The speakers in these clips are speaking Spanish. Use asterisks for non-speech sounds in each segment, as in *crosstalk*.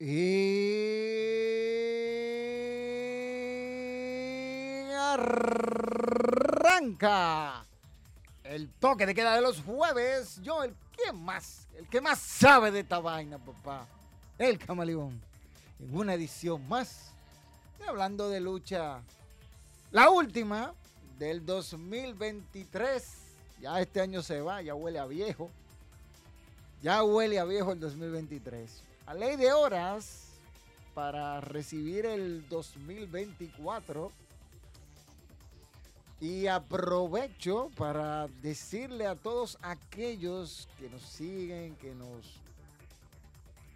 Y arranca el toque de queda de los jueves. Yo, el que más, el que más sabe de esta vaina, papá. El camaleón. En una edición más. Hablando de lucha. La última del 2023. Ya este año se va, ya huele a viejo. Ya huele a viejo el 2023 a ley de horas para recibir el 2024. Y aprovecho para decirle a todos aquellos que nos siguen, que nos...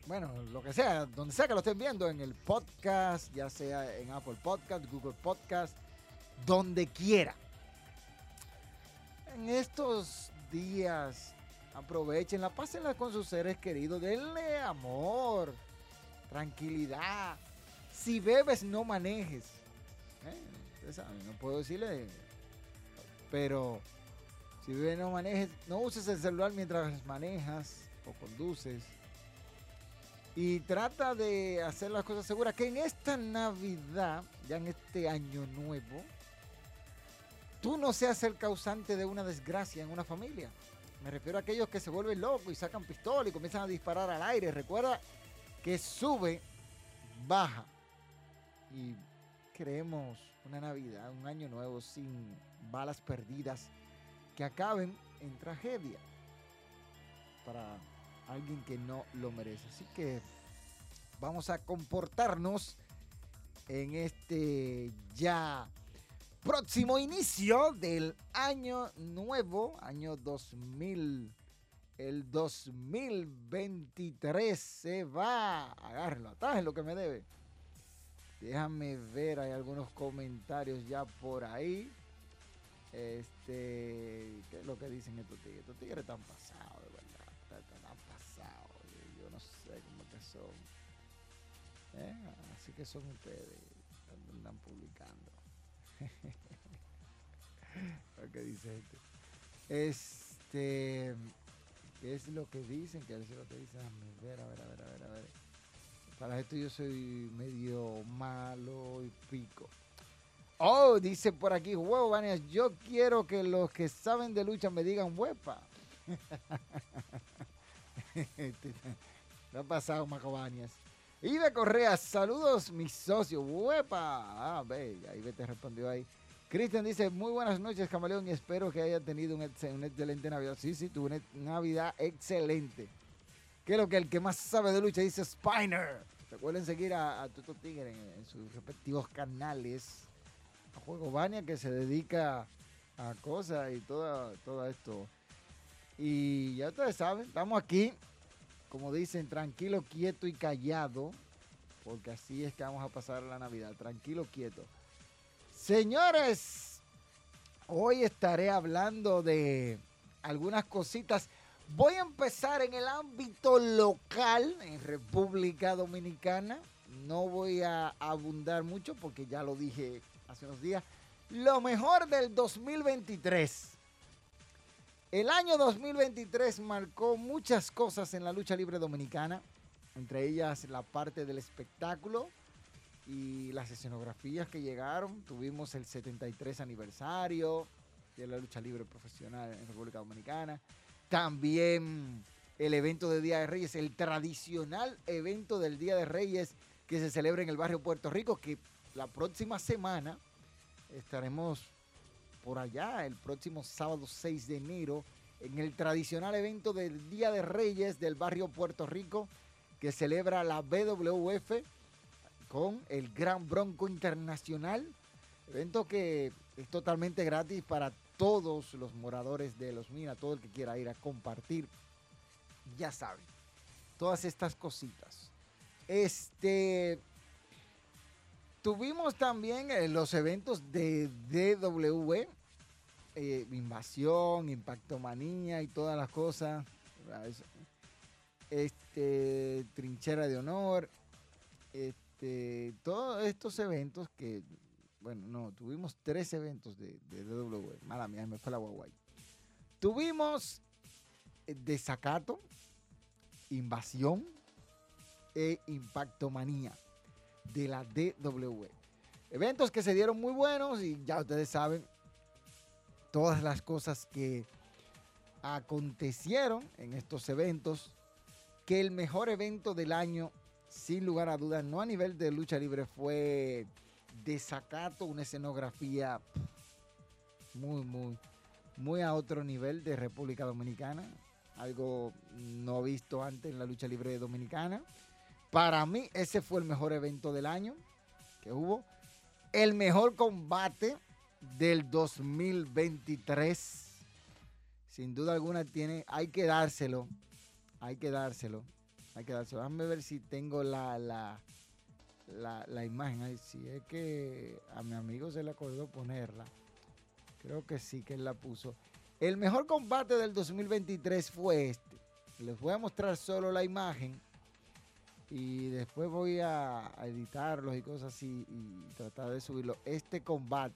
Bueno, lo que sea, donde sea que lo estén viendo, en el podcast, ya sea en Apple Podcast, Google Podcast, donde quiera. En estos días Aprovechenla, pásenla con sus seres queridos, denle amor, tranquilidad. Si bebes, no manejes. Eh, no puedo decirle, pero si bebes, no manejes. No uses el celular mientras manejas o conduces. Y trata de hacer las cosas seguras. Que en esta Navidad, ya en este año nuevo, tú no seas el causante de una desgracia en una familia. Me refiero a aquellos que se vuelven locos y sacan pistola y comienzan a disparar al aire. Recuerda que sube, baja. Y creemos una Navidad, un año nuevo sin balas perdidas que acaben en tragedia para alguien que no lo merece. Así que vamos a comportarnos en este ya próximo inicio del año nuevo, año 2000. El 2023 se va. Agárrelo, atrás lo que me debe. Déjame ver, hay algunos comentarios ya por ahí. Este, ¿qué es lo que dicen estos tigres? Estos tigres están pasados, de verdad. Están pasados. Yo no sé cómo que son. ¿Eh? Así que son ustedes. Están publicando. *laughs* lo que dice este. Este. ¿Qué es lo que dicen? ¿Qué es lo que dicen? A ver, a ver, a ver, a ver, a ver. Para esto yo soy medio malo y pico. Oh, dice por aquí, huevo, Vanias, yo quiero que los que saben de lucha me digan huepa. *laughs* ¿Qué ha pasado, Macobanias? Y de Correa, saludos, mis socios. ¡Huepa! Ah, ve, ahí te respondió ahí. Cristian dice, muy buenas noches, camaleón, y espero que haya tenido un, excelente Navidad. Sí, sí, tuvo una Navidad excelente. Lo que el que más sabe de lucha dice Spiner. Recuerden seguir a, a Tuto Tigre en, sus respectivos canales. A Juego Bania que se dedica a cosas y todo, todo esto. Y ya ustedes saben, estamos aquí como dicen, tranquilo, quieto y callado, porque así es que vamos a pasar la Navidad, tranquilo, quieto. Señores, hoy estaré hablando de algunas cositas. Voy a empezar en el ámbito local, en República Dominicana. No voy a abundar mucho porque ya lo dije hace unos días. Lo mejor del 2023. El año 2023 marcó muchas cosas en la lucha libre dominicana, entre ellas la parte del espectáculo y las escenografías que llegaron. Tuvimos el 73 aniversario de la lucha libre profesional en República Dominicana. También el evento de Día de Reyes, el tradicional evento del Día de Reyes que se celebra en el barrio Puerto Rico, que la próxima semana estaremos por allá el próximo sábado 6 de enero en el tradicional evento del Día de Reyes del barrio Puerto Rico que celebra la BWF con el Gran Bronco Internacional. Evento que es totalmente gratis para todos los moradores de Los Minas, todo el que quiera ir a compartir, ya saben, todas estas cositas. Este, tuvimos también eh, los eventos de DW, eh, Invasión, Impactomanía y todas las cosas. Este, Trinchera de Honor, este, todos estos eventos que bueno, no, tuvimos tres eventos de, de DW. Mala mía, me fue la guaguay. Tuvimos eh, Desacato, Invasión e Impactomanía de la DW. Eventos que se dieron muy buenos y ya ustedes saben todas las cosas que acontecieron en estos eventos. Que el mejor evento del año, sin lugar a dudas, no a nivel de lucha libre, fue desacato, una escenografía muy, muy, muy a otro nivel de República Dominicana. Algo no visto antes en la lucha libre dominicana. Para mí, ese fue el mejor evento del año que hubo. El mejor combate del 2023. Sin duda alguna tiene, hay que dárselo. Hay que dárselo. Hay que dárselo. Déjame ver si tengo la, la, la, imagen. Ay, si es que a mi amigo se le acordó ponerla. Creo que sí que él la puso. El mejor combate del 2023 fue este. Les voy a mostrar solo la imagen. Y después voy a, editarlos y cosas así. Y tratar de subirlo. Este combate.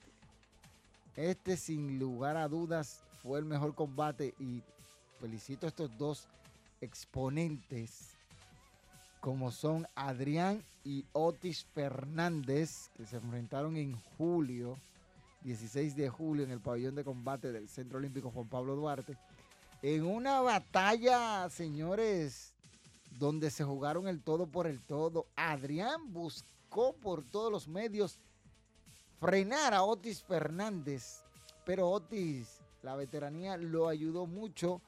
Este sin lugar a dudas fue el mejor combate. Y felicito a estos dos exponentes como son Adrián y Otis Fernández, que se enfrentaron en julio, 16 de julio, en el pabellón de combate del Centro Olímpico Juan Pablo Duarte, en una batalla, señores, donde se jugaron el todo por el todo. Adrián buscó por todos los medios frenar a Otis Fernández, pero Otis, la veteranía, lo ayudó mucho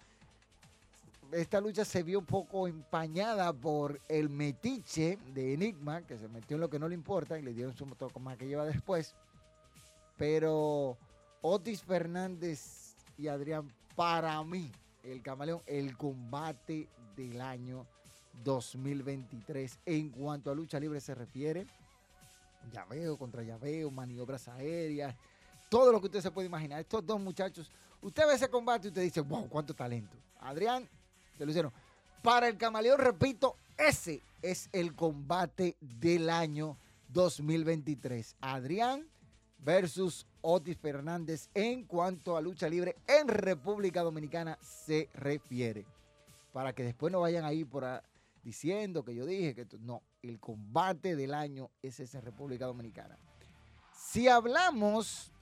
esta lucha se vio un poco empañada por el metiche de Enigma, que se metió en lo que no le importa y le dieron su más que lleva después. Pero Otis Fernández y Adrián, para mí, el camaleón, el combate del año 2023 en cuanto a lucha libre se refiere. Llaveo contra llaveo, maniobras aéreas, todo lo que usted se puede imaginar. Estos dos muchachos, usted ve ese combate y usted dice, wow, cuánto talento. Adrián hicieron. Para el camaleón, repito, ese es el combate del año 2023. Adrián versus Otis Fernández en cuanto a lucha libre en República Dominicana se refiere. Para que después no vayan ahí por diciendo que yo dije que no, el combate del año es en República Dominicana. Si hablamos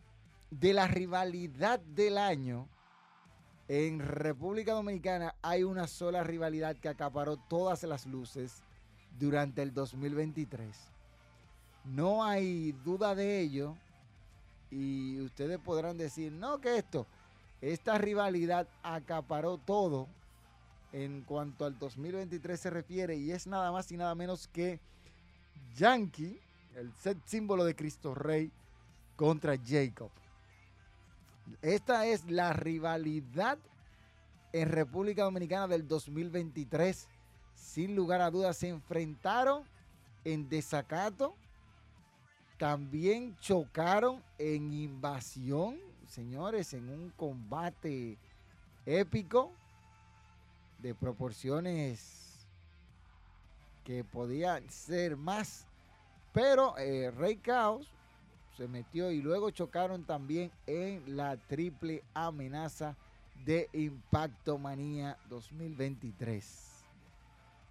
de la rivalidad del año, en República Dominicana hay una sola rivalidad que acaparó todas las luces durante el 2023. No hay duda de ello. Y ustedes podrán decir, no, que esto, esta rivalidad acaparó todo en cuanto al 2023 se refiere. Y es nada más y nada menos que Yankee, el set símbolo de Cristo Rey, contra Jacob. Esta es la rivalidad en República Dominicana del 2023. Sin lugar a dudas, se enfrentaron en desacato. También chocaron en invasión, señores, en un combate épico de proporciones que podían ser más. Pero eh, Rey Caos se metió y luego chocaron también en la triple amenaza de Impacto Manía 2023.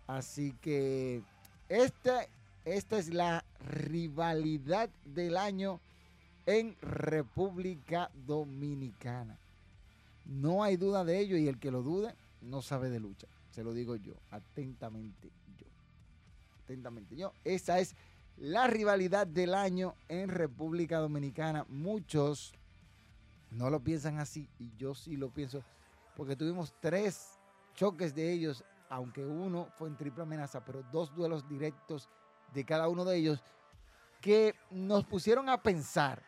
Así que esta, esta es la rivalidad del año en República Dominicana. No hay duda de ello y el que lo dude no sabe de lucha. Se lo digo yo, atentamente yo. Atentamente yo. Esa es la rivalidad del año en República Dominicana. Muchos no lo piensan así y yo sí lo pienso porque tuvimos tres choques de ellos, aunque uno fue en triple amenaza, pero dos duelos directos de cada uno de ellos que nos pusieron a pensar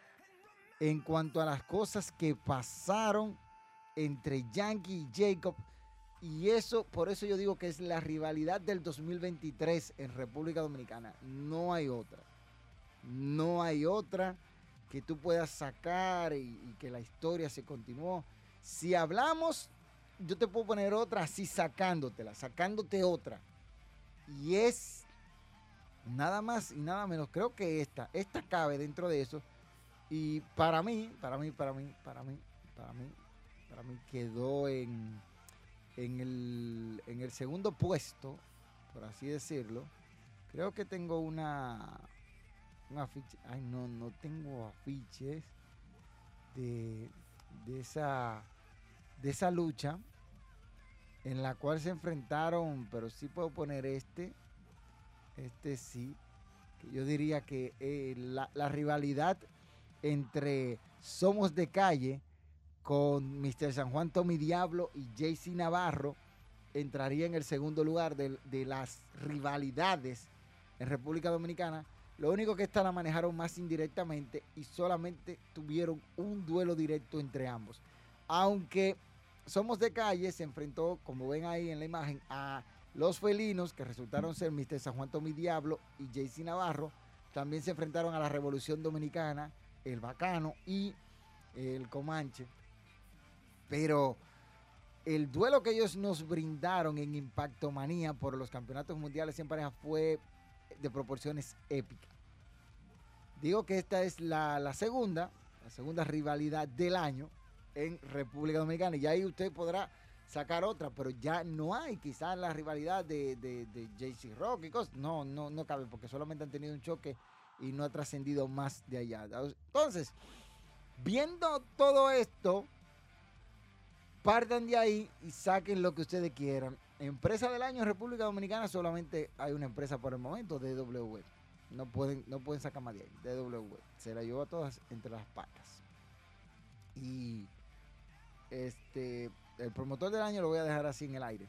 en cuanto a las cosas que pasaron entre Yankee y Jacob. Y eso, por eso yo digo que es la rivalidad del 2023 en República Dominicana. No hay otra. No hay otra que tú puedas sacar y, que la historia se continuó. Si hablamos, yo te puedo poner otra así sacándotela, sacándote otra. Y es nada más y nada menos, creo que esta, esta cabe dentro de eso. Y para mí, para mí, para mí, para mí, para mí, para mí quedó en, en, el, en el segundo puesto, por así decirlo. Creo que tengo una, un afiche. Ay, no, no tengo afiches de, de, esa, de esa lucha en la cual se enfrentaron, pero sí puedo poner este. Este sí. Yo diría que eh, la, la rivalidad entre Somos de Calle con Mr. San Juan Tommy Diablo y JC Navarro entraría en el segundo lugar de, las rivalidades en República Dominicana. Lo único que esta la manejaron más indirectamente y solamente tuvieron un duelo directo entre ambos. Aunque Somos de Calle se enfrentó, como ven ahí en la imagen, a los felinos que resultaron ser Mr. San Juan Tommy Diablo y JC Navarro. También se enfrentaron a la Revolución Dominicana, el Bacano y el Comanche. Pero el duelo que ellos nos brindaron en Impacto Manía por los campeonatos mundiales en pareja fue de proporciones épicas. Digo que esta es la, segunda, la segunda rivalidad del año en República Dominicana. Y ahí usted podrá sacar otra, pero ya no hay quizás la rivalidad de, de, de JC Rock y cosas. No, no, no cabe, porque solamente han tenido un choque y no ha trascendido más de allá. Entonces, viendo todo esto, partan de ahí y saquen lo que ustedes quieran. Empresa del año en República Dominicana solamente hay una empresa por el momento, DW. No pueden, no pueden sacar más de ahí, DW. Se la llevó a todas entre las patas. Y este, el promotor del año lo voy a dejar así en el aire.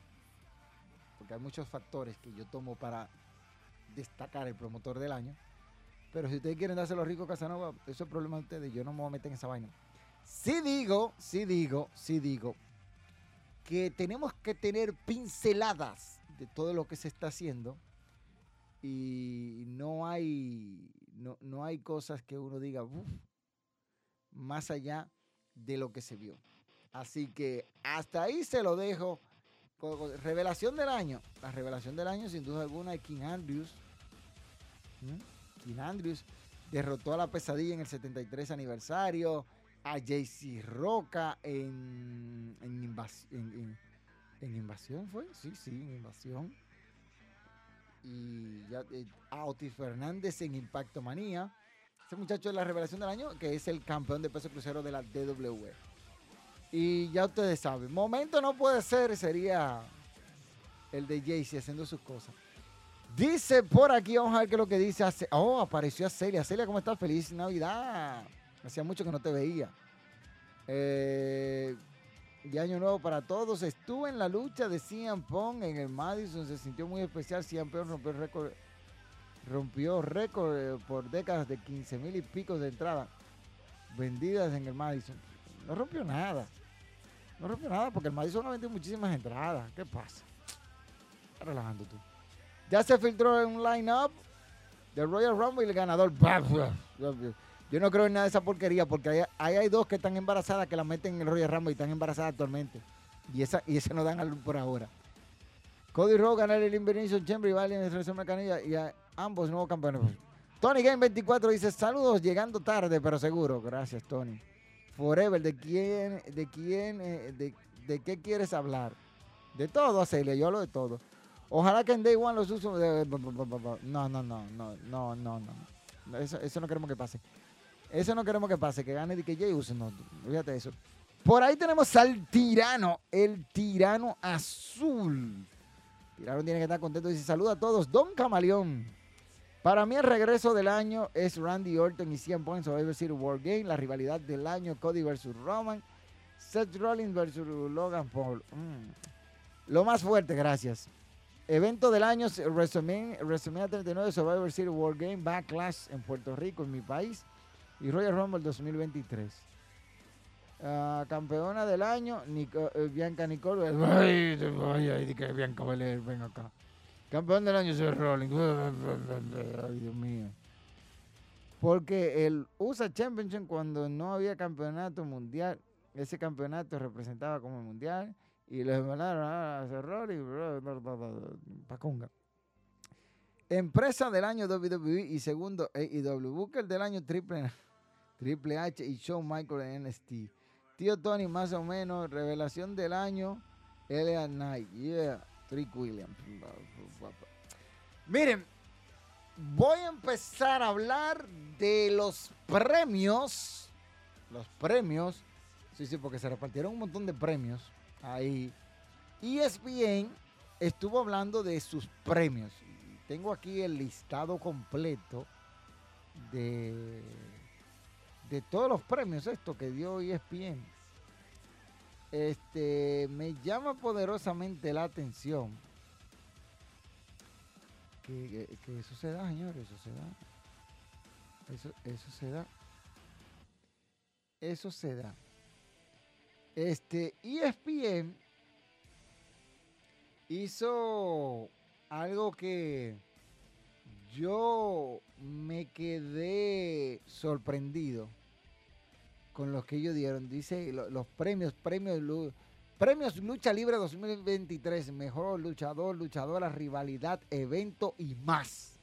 Porque hay muchos factores que yo tomo para destacar el promotor del año. Pero si ustedes quieren dárselo rico Casanova, eso es problema de ustedes. Yo no me voy a meter en esa vaina. Sí digo, sí digo, sí digo que tenemos que tener pinceladas de todo lo que se está haciendo y no hay no, no hay cosas que uno diga uf, más allá de lo que se vio. Así que hasta ahí se lo dejo. Revelación del año. La revelación del año, sin duda alguna, es King Andrews. ¿Mm? King Andrews derrotó a la pesadilla en el 73 aniversario a JC Roca en, en, invas en, en, en, invasión, ¿fue? Sí, sí, en invasión. Y ya, eh, Fernández en Impacto Manía. Ese muchacho es la revelación del año, que es el campeón de peso crucero de la DW. Y ya ustedes saben, momento no puede ser, sería el de Jaycee haciendo sus cosas. Dice por aquí, vamos a ver qué es lo que dice. Oh, apareció a Celia. Celia, ¿cómo estás? Feliz Navidad. Hacía mucho que no te veía. Eh, y año nuevo para todos. Estuve en la lucha de CM Pong en el Madison. Se sintió muy especial. CM Pong rompió récord, rompió récord eh, por décadas de 15 mil y pico de entradas vendidas en el Madison. No rompió nada. No rompió nada porque el Madison ha vendido muchísimas entradas. ¿Qué pasa? Está relajando tú. Ya se filtró en un line-up de Royal Rumble y el ganador. *laughs* Yo no creo en nada de esa porquería porque ahí hay, hay, dos que están embarazadas que la meten en el Royal Rumble y están embarazadas actualmente. Y esa, y esa no dan a luz por ahora. Cody Rhodes ganar el Invitation Chamber y vale en el Mercanilla y ambos nuevos campeones. Tony Game 24 dice saludos llegando tarde pero seguro. Gracias Tony. Forever, ¿de quién, de quién, eh, de, de, qué quieres hablar? De todo, Celia, yo hablo de todo. Ojalá que en Day One los usos. No, no, no, no, no, no, no. Eso, eso no queremos que pase. Eso no queremos que pase, que gane de que Jay use, no, fíjate eso. Por ahí tenemos al tirano, el tirano azul. Tirano tiene que estar contento. Dice, saluda a todos. Don Camaleón. Para mí el regreso del año es Randy Orton y 100 Points Survivor City War Game. La rivalidad del año, Cody versus Roman. Seth Rollins versus Logan Paul. Mm. Lo más fuerte, gracias. Evento del año, WrestleMania, WrestleMania 39 Survivor City War Game Backlash en Puerto Rico, en mi país. Y Royal Rumble 2023. Ah, campeona del año, eh, Bianca Nicole. Ay, acá. Campeón del año, Seth Rollins. Ay, Dios mío. Porque el USA Championship, cuando no había campeonato mundial, ese campeonato representaba como mundial y le mandaron a Seth Rollins. Pacunga. Empresa del año WWE y segundo AEW. Booker del año Triple, Triple H y Shawn Michael en NXT. Tío Tony, más o menos. Revelación del año. L.A. Knight. Yeah. Trick Williams. Miren, voy a empezar a hablar de los premios. Los premios. Sí, sí, porque se repartieron un montón de premios ahí. ESPN estuvo hablando de sus premios. Tengo aquí el listado completo de de todos los premios esto que dio ESPN, este, me llama poderosamente la atención que, eso se da, señores, eso se da. Eso, eso se da. Eso se da. Este, ESPN hizo algo que yo me quedé sorprendido con los que ellos dieron. Dice los premios, premios, premios Lucha Libre 2023, mejor luchador, luchadora, rivalidad, evento y más.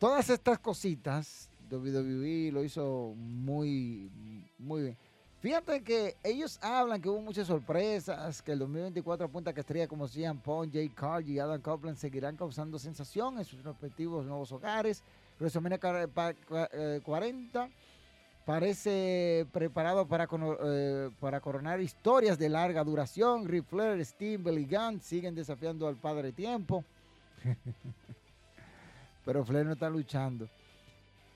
Todas estas cositas, WWE lo hizo muy, muy bien. Fíjate que ellos hablan que hubo muchas sorpresas, que el 2024 apunta que estrellas como Cian Pong, Jay Carl y Adam Copeland seguirán causando sensación en sus respectivos nuevos hogares. WrestleMania 40 parece preparado para, eh, para coronar historias de larga duración. Ric Flair, Steve, Billy Gunn siguen desafiando al Padre Tiempo. *laughs* Pero Flair no está luchando.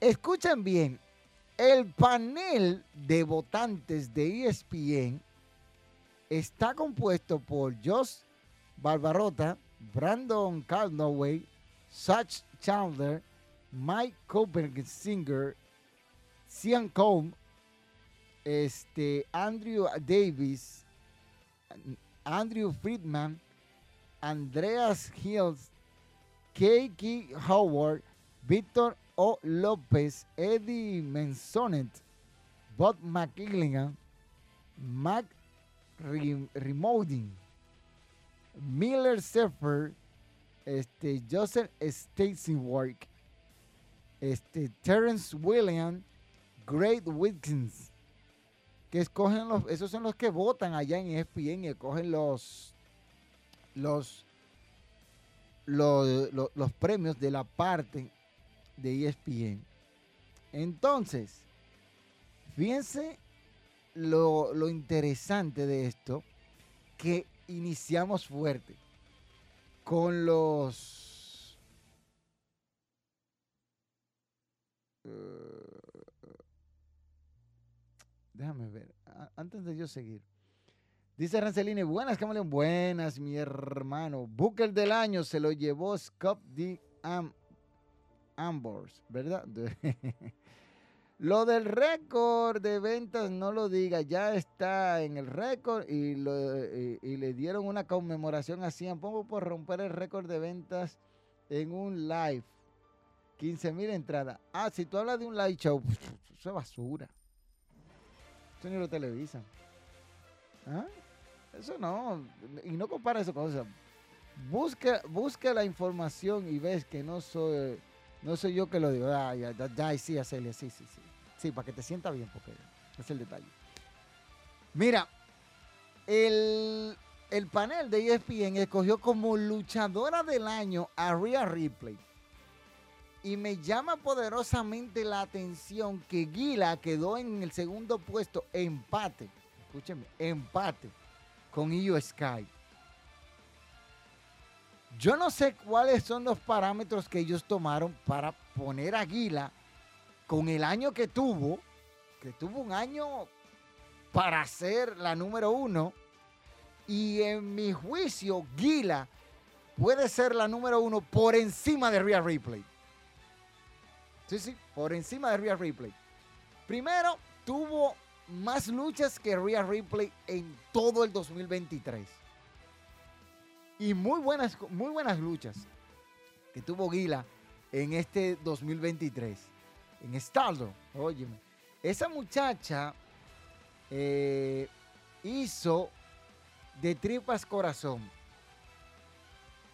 Escuchen bien, el panel de votantes de ESPN está compuesto por Josh Barbarota, Brandon Caldwell, Satch Chandler, Mike Singer, Cian Combe, este, Andrew Davis, Andrew Friedman, Andreas Hills, Keiki Howard, Víctor O. López, Eddie Mensonet, Bob McGilligan, Mac Remoding, Miller Seffer, este, Joseph Stacy Work, este, Terrence Williams, Great Wilkins, que escogen los, esos son los que votan allá en ESPN y escogen los, los, los, premios de la parte de ESPN. Entonces, fíjense lo, lo interesante de esto, que iniciamos fuerte con los... Uh, Déjame ver. Antes de yo seguir. Dice Rancelini, buenas, Camaleón. Buenas, mi hermano. Booker del año se lo llevó Scott D. Ambors, ¿verdad? *laughs* lo del récord de ventas, no lo diga, ya está en el récord y, le dieron una conmemoración así. Pongo por romper el récord de ventas en un live. 15 mil entradas. Ah, si tú hablas de un live show, *laughs* eso es basura ni lo televisan. ¿Ah? Eso no. Y no compara eso con eso. Busca, busca la información y ves que no soy, no soy yo que lo digo. Ah, ya, ya, sí, Acelia, sí, sí, sí. Sí, para que te sienta bien, porque es el detalle. Mira, el, el panel de ESPN escogió como luchadora del año a Rhea Ripley. Y me llama poderosamente la atención que Gila quedó en el segundo puesto, empate. Escúcheme, empate con Io Sky. Yo no sé cuáles son los parámetros que ellos tomaron para poner a Gila con el año que tuvo, que tuvo un año para ser la número uno. Y en mi juicio, Gila puede ser la número uno por encima de Rhea Ripley. Sí, sí, por encima de Rhea Ripley. Primero, tuvo más luchas que Rhea Ripley en todo el 2023. Y muy buenas, muy buenas luchas que tuvo Gila en este 2023. En Stardom, óyeme. Esa muchacha eh, hizo de tripas corazón.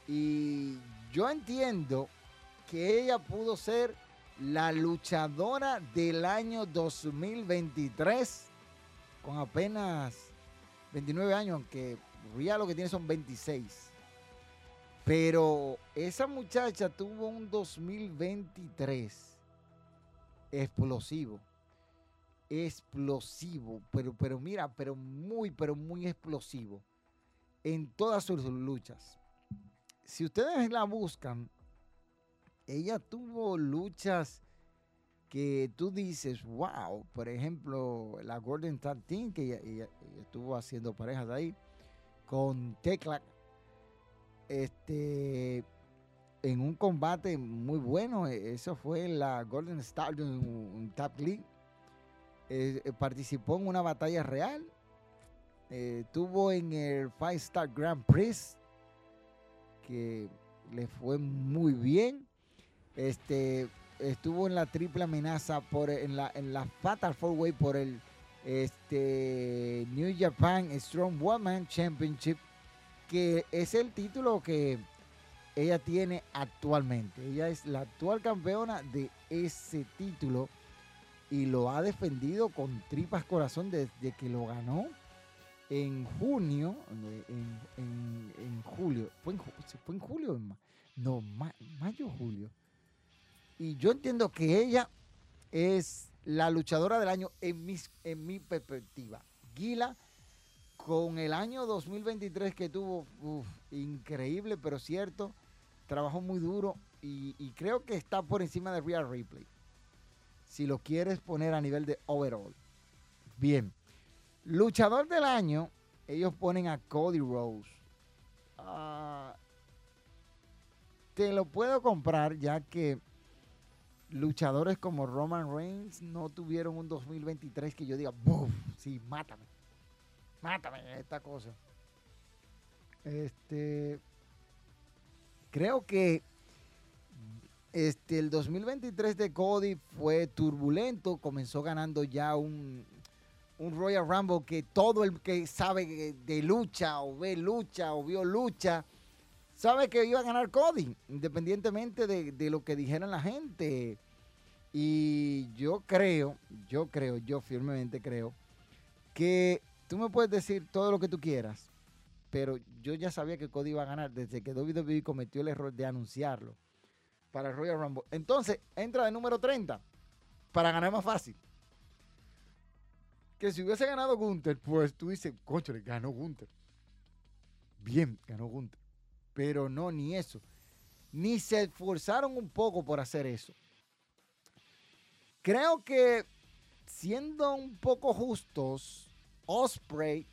Y yo entiendo que ella pudo ser la luchadora del año 2023 con apenas 29 años, aunque Ria lo que tiene son 26. Pero esa muchacha tuvo un 2023 explosivo. Explosivo, pero, pero mira, pero muy, pero muy explosivo en todas sus luchas. Si ustedes la buscan, ella tuvo luchas que tú dices, wow, por ejemplo, la Golden Tag Team, que ella, estuvo haciendo parejas ahí, con Tecla, este, en un combate muy bueno, e, eso fue la Golden Star, un, Tap League, eh, eh, participó en una batalla real, eh, tuvo en el Five Star Grand Prix, que le fue muy bien, este, estuvo en la triple amenaza por en la en la Fatal Four Way por el este New Japan Strong Woman Championship que es el título que ella tiene actualmente. Ella es la actual campeona de ese título y lo ha defendido con tripas corazón desde que lo ganó en junio, en, julio, fue en, fue en julio, no, mayo, julio y yo entiendo que ella es la luchadora del año en, en mi perspectiva. Gila, con el año 2023 que tuvo, increíble, pero cierto, trabajó muy duro y, creo que está por encima de Real Ripley. Si lo quieres poner a nivel de overall. Bien. Luchador del año, ellos ponen a Cody Rose. Ah, te lo puedo comprar ya que luchadores como Roman Reigns no tuvieron un 2023 que yo diga, ¡buf! Sí, mátame. Mátame esta cosa. Este. Creo que este, el 2023 de Cody fue turbulento. Comenzó ganando ya un, un Royal Rumble que todo el que sabe de lucha o ve lucha o vio lucha sabe que iba a ganar Cody, independientemente de, lo que dijeran la gente. Y yo creo, yo creo, yo firmemente creo, que tú me puedes decir todo lo que tú quieras, pero yo ya sabía que Cody iba a ganar desde que WWE cometió el error de anunciarlo para el Royal Rumble. Entonces, entra de número 30 para ganar más fácil. Que si hubiese ganado Gunther, pues tú dices, coche, ganó Gunther. Bien, ganó Gunther. Pero no, ni eso. Ni se esforzaron un poco por hacer eso. Creo que, siendo un poco justos, Osprey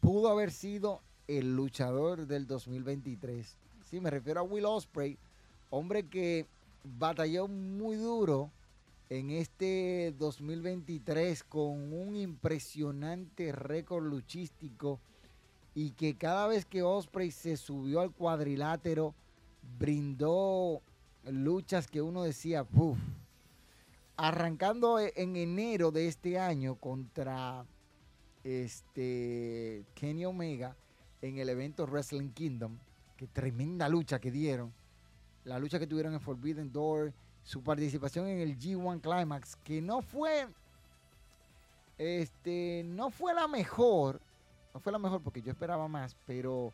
pudo haber sido el luchador del 2023. Sí, me refiero a Will Osprey, hombre que batalló muy duro en este 2023 con un impresionante récord luchístico y que cada vez que Osprey se subió al cuadrilátero, brindó luchas que uno decía, puff. Arrancando e, en enero de este año contra este Kenny Omega en el evento Wrestling Kingdom, que tremenda lucha que dieron, la lucha que tuvieron en Forbidden Door, su participación en el G1 Climax, que no fue, este, no fue la mejor, no fue la mejor porque yo esperaba más, pero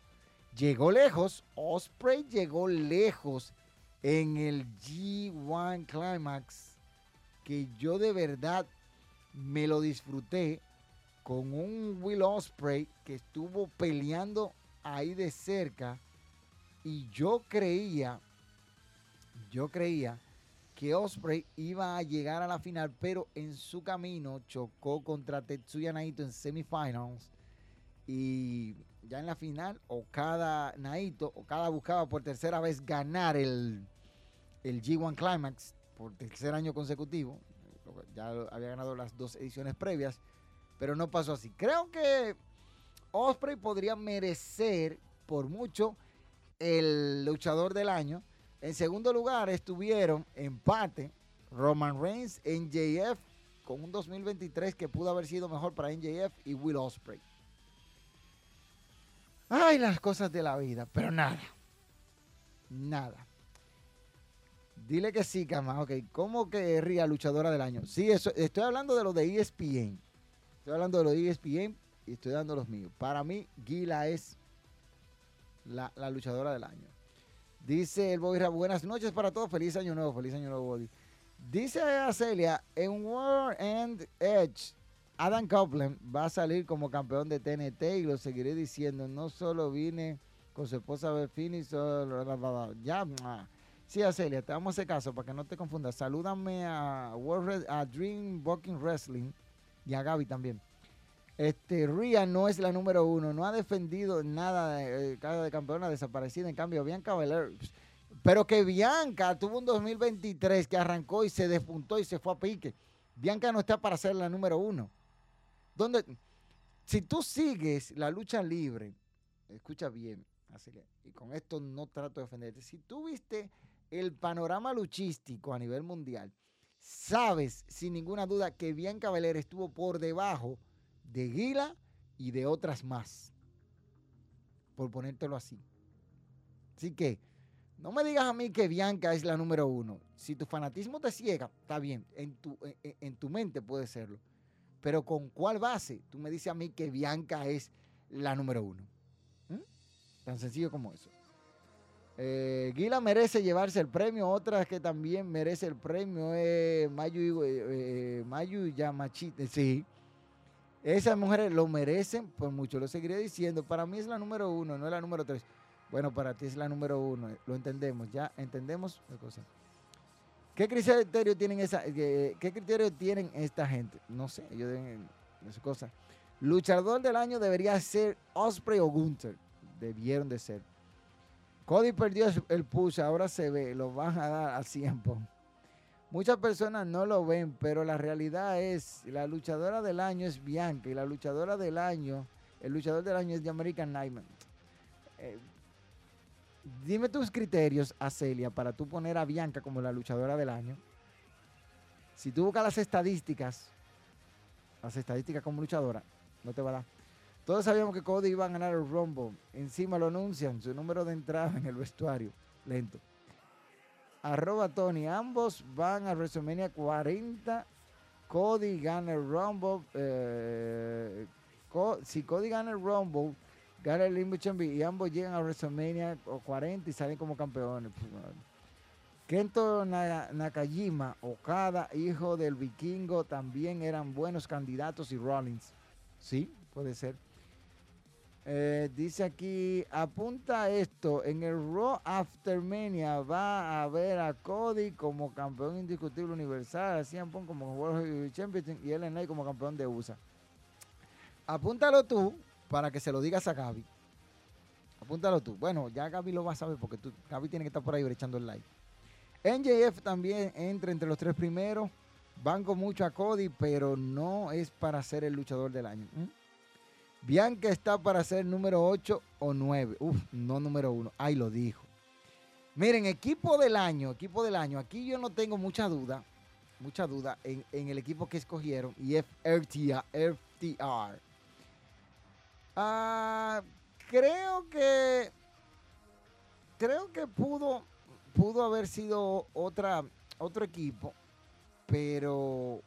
llegó lejos. Osprey llegó lejos en el G1 Climax que yo de verdad me lo disfruté con un Will Osprey que estuvo peleando ahí de cerca y yo creía, yo creía que Osprey iba a llegar a la final, pero en su camino chocó contra Tetsuya Naito en semifinals y ya en la final, o cada Naito, o cada buscaba por tercera vez ganar el, el G1 Climax por tercer año consecutivo. Ya había ganado las dos ediciones previas, pero no pasó así. Creo que Osprey podría merecer por mucho el luchador del año. En segundo lugar estuvieron empate Roman Reigns, NJF, con un 2023 que pudo haber sido mejor para NJF y Will Osprey. Ay, las cosas de la vida, pero nada. Nada. Dile que sí, Cama. Ok, ¿cómo que Ría luchadora del año? Sí, eso, estoy hablando de lo de ESPN. Estoy hablando de lo de ESPN y estoy dando los míos. Para mí, Gila es la, luchadora del año. Dice el Bobby buenas noches para todos. Feliz año nuevo, feliz año nuevo, Bobby. Dice a Celia, en World End Edge, Adam Copeland va a salir como campeón de TNT y lo seguiré diciendo. No solo vine con su esposa Belfini, solo ya. Sí, Celia, te vamos a hacer caso para que no te confundas. Salúdame a, World a Dream Walking Wrestling y a Gaby también. Este, Ria no es la número uno, no ha defendido nada de, eh, de campeona desaparecida. En cambio, Bianca Belair, pero que Bianca tuvo un 2023 que arrancó y se despuntó y se fue a pique. Bianca no está para ser la número uno. Donde, si tú sigues la lucha libre, escucha bien, y con esto no trato de defenderte, si tú viste el panorama luchístico a nivel mundial, sabes sin ninguna duda que Bianca Belair estuvo por debajo de Guila y de otras más. Por ponértelo así. Así que no me digas a mí que Bianca es la número uno. Si tu fanatismo te ciega, está bien. En tu, en, tu mente puede serlo. Pero ¿con cuál base? Tú me dices a mí que Bianca es la número uno. ¿Mm? Tan sencillo como eso. Eh, Guila merece llevarse el premio. Otra que también merece el premio es Mayu, eh, eh Mayu Yamachite. Sí. Esas mujeres lo merecen por mucho. Lo seguiré diciendo. Para mí es la número uno, no es la número tres. Bueno, para ti es la número uno. Lo entendemos. Ya entendemos la cosa. ¿Qué criterio tienen esa, qué, criterio tienen esta gente? No sé, ellos deben esa cosa. Luchador del año debería ser Osprey o Gunther. Debieron de ser. Cody perdió el push, ahora se ve, lo van a dar al tiempo. Muchas personas no lo ven, pero la realidad es, la luchadora del año es Bianca y la luchadora del año, el luchador del año es de American Nightmare. Eh, dime tus criterios, Celia, para tú poner a Bianca como la luchadora del año. Si tú buscas las estadísticas, las estadísticas como luchadora, no te va a dar. Todos sabíamos que Cody iba a ganar el Rumble. Encima lo anuncian, su número de entrada en el vestuario. Lento. Arroba Tony. Ambos van a WrestleMania 40. Cody gana el Rumble. Eh, si Cody gana el Rumble, gana el y ambos llegan a WrestleMania 40 y salen como campeones. Kento Nakajima, Okada, hijo del vikingo, también eran buenos candidatos y Rollins. Sí, puede ser. Eh, dice aquí, apunta esto, en el Raw Aftermania va a ver a Cody como campeón indiscutible universal, a CM como World Champion y LNA como campeón de USA. Apúntalo tú para que se lo digas a Gaby. Apúntalo tú. Bueno, ya Gaby lo va a saber porque tú, Gaby tiene que estar por ahí echando el like. NJF también entra entre los tres primeros. Banco mucho a Cody, pero no es para ser el luchador del año. Bianca está para ser número 8 o 9. Uf, no número 1. Ahí lo dijo. Miren, equipo del año, equipo del año. Aquí yo no tengo mucha duda, mucha duda en, el equipo que escogieron y es FTR. Ah, creo que creo que pudo pudo haber sido otra otro equipo, pero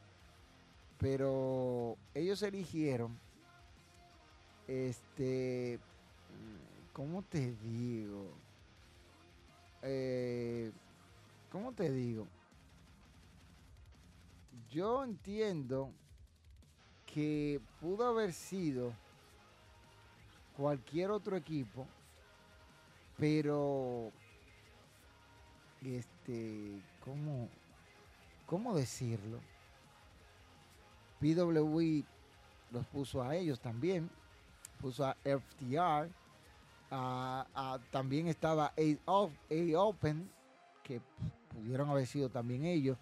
pero ellos eligieron este, ¿cómo te digo? Eh, ¿Cómo te digo? Yo entiendo que pudo haber sido cualquier otro equipo, pero este, ¿cómo, cómo decirlo? PWI los puso a ellos también puso a FTR. también estaba A, Open, que pudieron haber sido también ellos.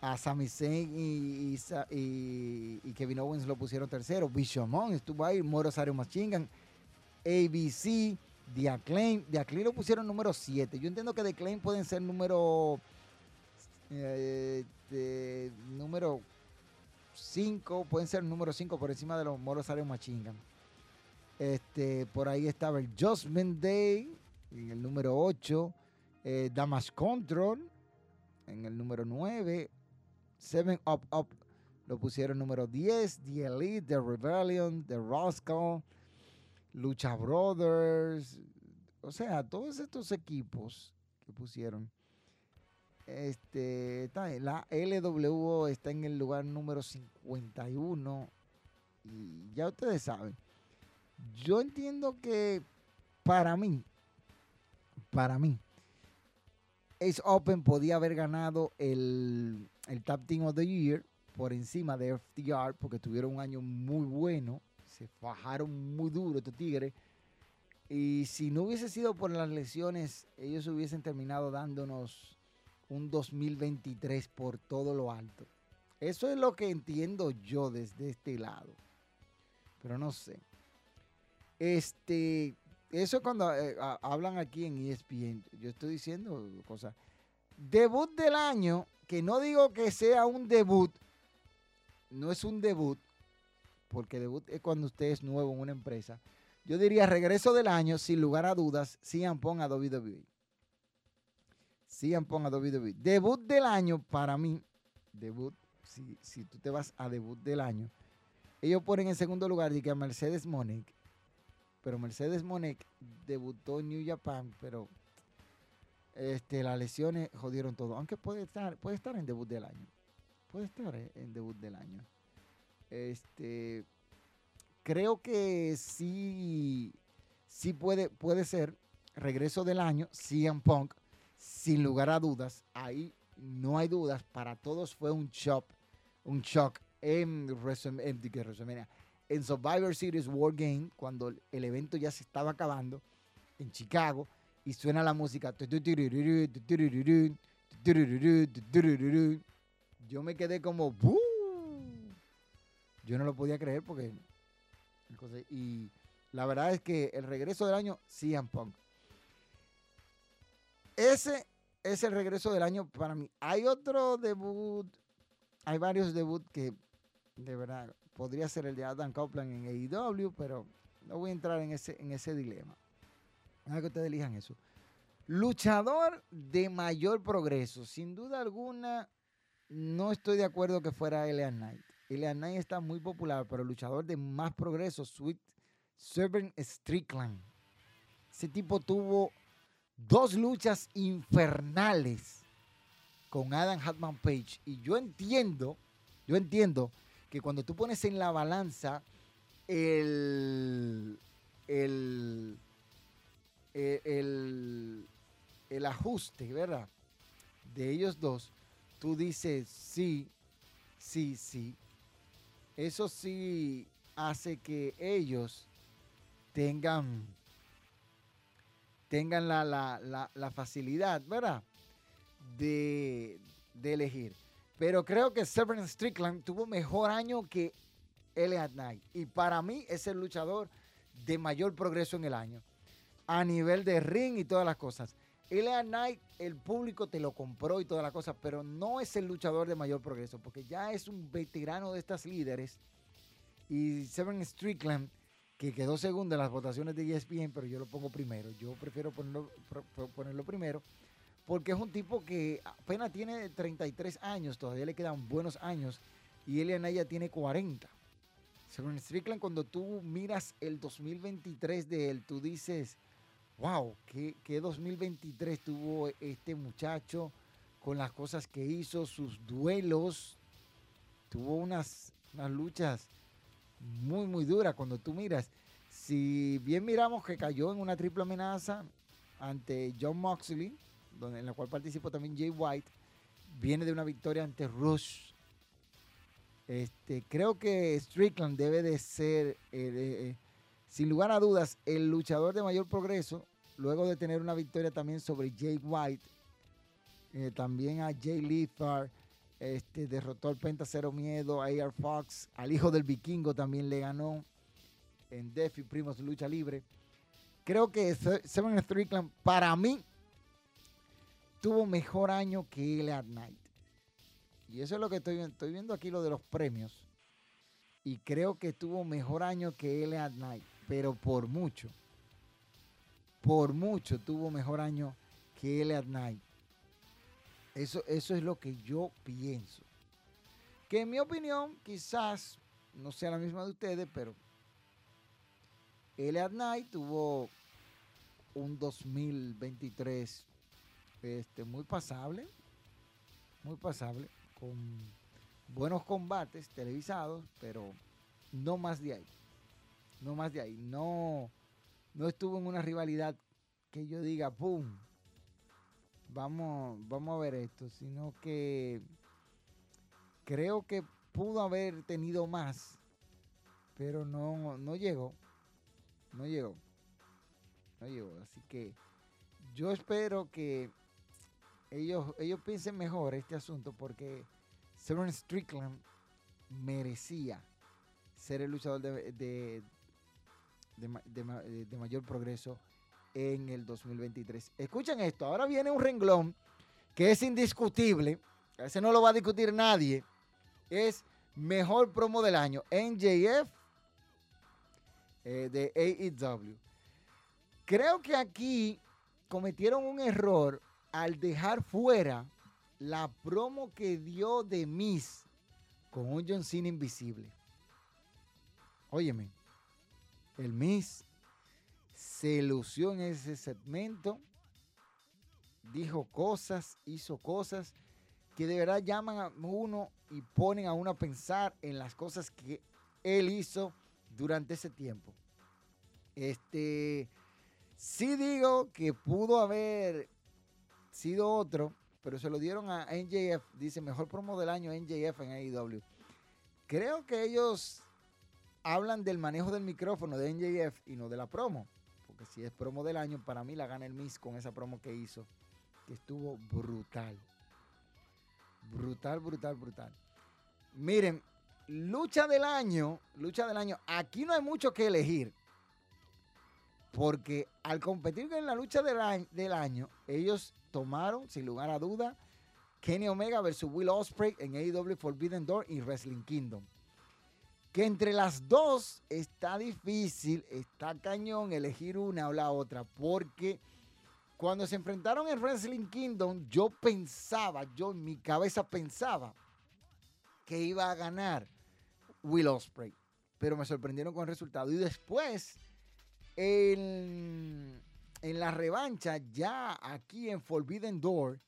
A Sami Zayn y, y, Kevin Owens lo pusieron tercero. Bishamon estuvo ahí, Moro Sario Machingan, ABC, The Acclaim. The Acclaim lo pusieron número 7. Yo entiendo que The Acclaim pueden ser número eh, número 5, pueden ser número 5 por encima de los Moros Ario Machingan. Este, por ahí estaba el Judgment Day en el número 8, eh, Damas Control en el número 9, Seven Up Up lo pusieron número 10, The Elite, The Rebellion, The Rascal, Lucha Brothers, o sea, todos estos equipos que pusieron este, está, la LWO está en el lugar número 51. Y ya ustedes saben. Yo entiendo que para mí, para mí, Ace Open podía haber ganado el, el Tap Team of the Year por encima de FTR porque tuvieron un año muy bueno. Se fajaron muy duro estos tigres. Y si no hubiese sido por las lesiones, ellos hubiesen terminado dándonos un 2023 por todo lo alto. Eso es lo que entiendo yo desde este lado. Pero no sé. Este, eso cuando eh, hablan aquí en ESPN, yo estoy diciendo cosas. Debut del año, que no digo que sea un debut, no es un debut, porque debut es cuando usted es nuevo en una empresa. Yo diría regreso del año, sin lugar a dudas, CM Pong a WWE. CM Punk a WWE. Debut del año para mí, debut, si, si tú te vas a debut del año, ellos ponen en segundo lugar y que a Mercedes Monek, pero Mercedes Monek debutó en New Japan, pero este, las lesiones jodieron todo. Aunque puede estar, puede estar en debut del año. Puede estar eh, en debut del año. Este, creo que sí, sí puede, puede ser regreso del año, CM Punk sin lugar a dudas, ahí no hay dudas, para todos fue un shock, un shock en, en, Survivor Series War Game, cuando el evento ya se estaba acabando en Chicago y suena la música. Yo me quedé como, yo no lo podía creer porque, y la verdad es que el regreso del año, CM Punk. Ese es el regreso del año para mí. Hay otro debut, hay varios debuts que de verdad podría ser el de Adam Copeland en AEW, pero no voy a entrar en ese, en ese dilema. Nada que ustedes elijan eso. Luchador de mayor progreso. Sin duda alguna, no estoy de acuerdo que fuera Elian Knight. Elian Knight está muy popular, pero el luchador de más progreso, Sweet Servant Strickland. Ese tipo tuvo dos luchas infernales con Adam Hatman Page. Y yo entiendo, yo entiendo que cuando tú pones en la balanza el, el, el, el ajuste, ¿verdad? De ellos dos, tú dices sí, sí, sí. Eso sí hace que ellos tengan tengan la, facilidad, ¿verdad? De, elegir. Pero creo que Severn Strickland tuvo mejor año que Elliot Knight. Y para mí es el luchador de mayor progreso en el año. A nivel de ring y todas las cosas. Elliot Knight, el público te lo compró y todas las cosas, pero no es el luchador de mayor progreso, porque ya es un veterano de estas líderes. Y Severn Strickland que quedó segundo en las votaciones de ESPN, pero yo lo pongo primero. Yo prefiero ponerlo, ponerlo primero porque es un tipo que apenas tiene 33 años, todavía le quedan buenos años, y Elian ya tiene 40. Según Strickland, cuando tú miras el 2023 de él, tú dices, wow, ¿qué, qué 2023 tuvo este muchacho con las cosas que hizo, sus duelos, tuvo unas, unas luchas muy, muy dura. Cuando tú miras, si bien miramos que cayó en una triple amenaza ante John Moxley, donde, en la cual participó también Jay White, viene de una victoria ante Rush. Este, creo que Strickland debe de ser, eh, eh, sin lugar a dudas, el luchador de mayor progreso, luego de tener una victoria también sobre Jay White. Eh, también a Jay Lethal. Este, derrotó al Penta Cero Miedo, a AR Fox, al hijo del vikingo también le ganó en Def y Primos Lucha Libre. Creo que Seven Strickland, para mí, tuvo mejor año que L.A. Knight. Y eso es lo que estoy, viendo aquí, lo de los premios. Y creo que tuvo mejor año que L.A. Knight, pero por mucho. Por mucho tuvo mejor año que L.A. Knight. Eso, eso es lo que yo pienso. Que en mi opinión, quizás no sea la misma de ustedes, pero L.A. Knight tuvo un 2023 este, muy pasable, muy pasable, con buenos combates televisados, pero no más de ahí. No más de ahí. No, no estuvo en una rivalidad que yo diga, ¡pum! Vamos, vamos a ver esto, sino que creo que pudo haber tenido más, pero no, no llegó. No llegó. No llegó. Así que yo espero que ellos, ellos piensen mejor este asunto porque Severn Strickland merecía ser el luchador de, mayor progreso en el 2023. Escuchen esto, ahora viene un renglón que es indiscutible, ese no lo va a discutir nadie, es mejor promo del año, NJF eh, de AEW. Creo que aquí cometieron un error al dejar fuera la promo que dio de Miss con un John Cena invisible. Óyeme, el Miss se lució en ese segmento, dijo cosas, hizo cosas que de verdad llaman a uno y ponen a uno a pensar en las cosas que él hizo durante ese tiempo. Este, sí digo que pudo haber sido otro, pero se lo dieron a NJF. Dice, mejor promo del año NJF en AEW. Creo que ellos hablan del manejo del micrófono de NJF y no de la promo. Porque si es promo del año, para mí la gana el Miss con esa promo que hizo, que estuvo brutal. Brutal, brutal, brutal. Miren, lucha del año, lucha del año, aquí no hay mucho que elegir. Porque al competir en la lucha del año, ellos tomaron, sin lugar a duda, Kenny Omega versus Will Ospreay en AEW Forbidden Door y Wrestling Kingdom. Que entre las dos está difícil, está cañón elegir una o la otra, porque cuando se enfrentaron en Wrestling Kingdom, yo pensaba, yo en mi cabeza pensaba que iba a ganar Will Ospreay, pero me sorprendieron con el resultado. Y después en, la revancha, ya aquí en Forbidden Door,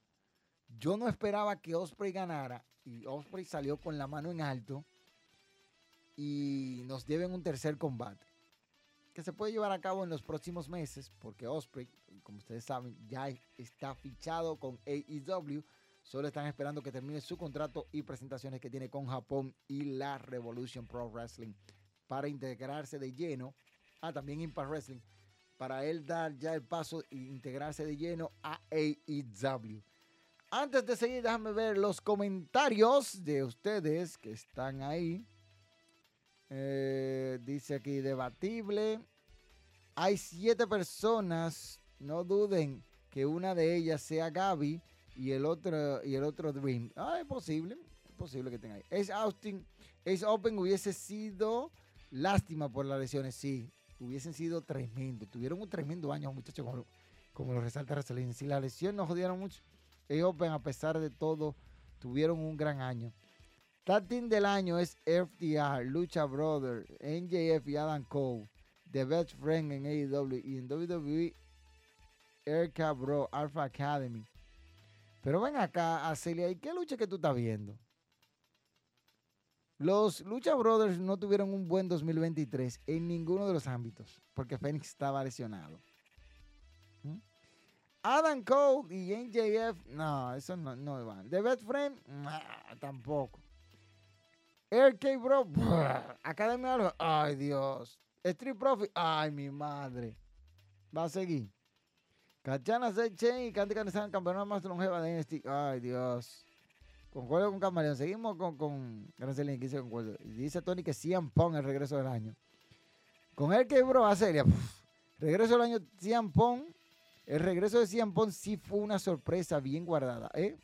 yo no esperaba que Osprey ganara y Osprey salió con la mano en alto y nos deben un tercer combate que se puede llevar a cabo en los próximos meses porque Osprey, como ustedes saben, ya está fichado con AEW. Solo están esperando que termine su contrato y presentaciones que tiene con Japón y la Revolution Pro Wrestling para integrarse de lleno Ah, también Impact Wrestling, para él dar ya el paso e integrarse de lleno a AEW. Antes de seguir, déjame ver los comentarios de ustedes que están ahí. Eh, dice aquí, debatible. Hay siete personas, no duden que una de ellas sea Gaby y el otro, y el otro Dream. Ah, es posible, es posible que tenga ahí. Es Austin, es Open hubiese sido lástima por las lesiones, sí hubiesen sido tremendos. Tuvieron un tremendo año, muchachos, como, como lo resalta Rosalín. Si la lesión no jodieron mucho, ellos, a pesar de todo, tuvieron un gran año. Tatin del año es FTR, Lucha Brother, NJF y Adam Cole. The Best Friend en AEW y en WWE, Erika Bro, Alpha Academy. Pero ven acá, Celia, ¿y qué lucha que tú estás viendo? Los Lucha Brothers no tuvieron un buen 2023 en ninguno de los ámbitos, porque Phoenix estaba lesionado. ¿Mm? Adam Cole y NJF, no, eso no, no van. The Best Friend, tampoco. RK Bro, *laughs* Academia, ay Dios. Street Profit, ay mi madre. Va a seguir. Cachana Sechen y Candy Canizan, campeona más longeva de NXT. Ay, Dios. Concuerdo con Camaleón. Seguimos con, con que dice concuerdo. Dice Tony que Cian Pong el regreso del año. Con que bro, a seria. Regreso del año Cian Pong. El regreso de Cian Pong sí fue una sorpresa bien guardada. ¿eh?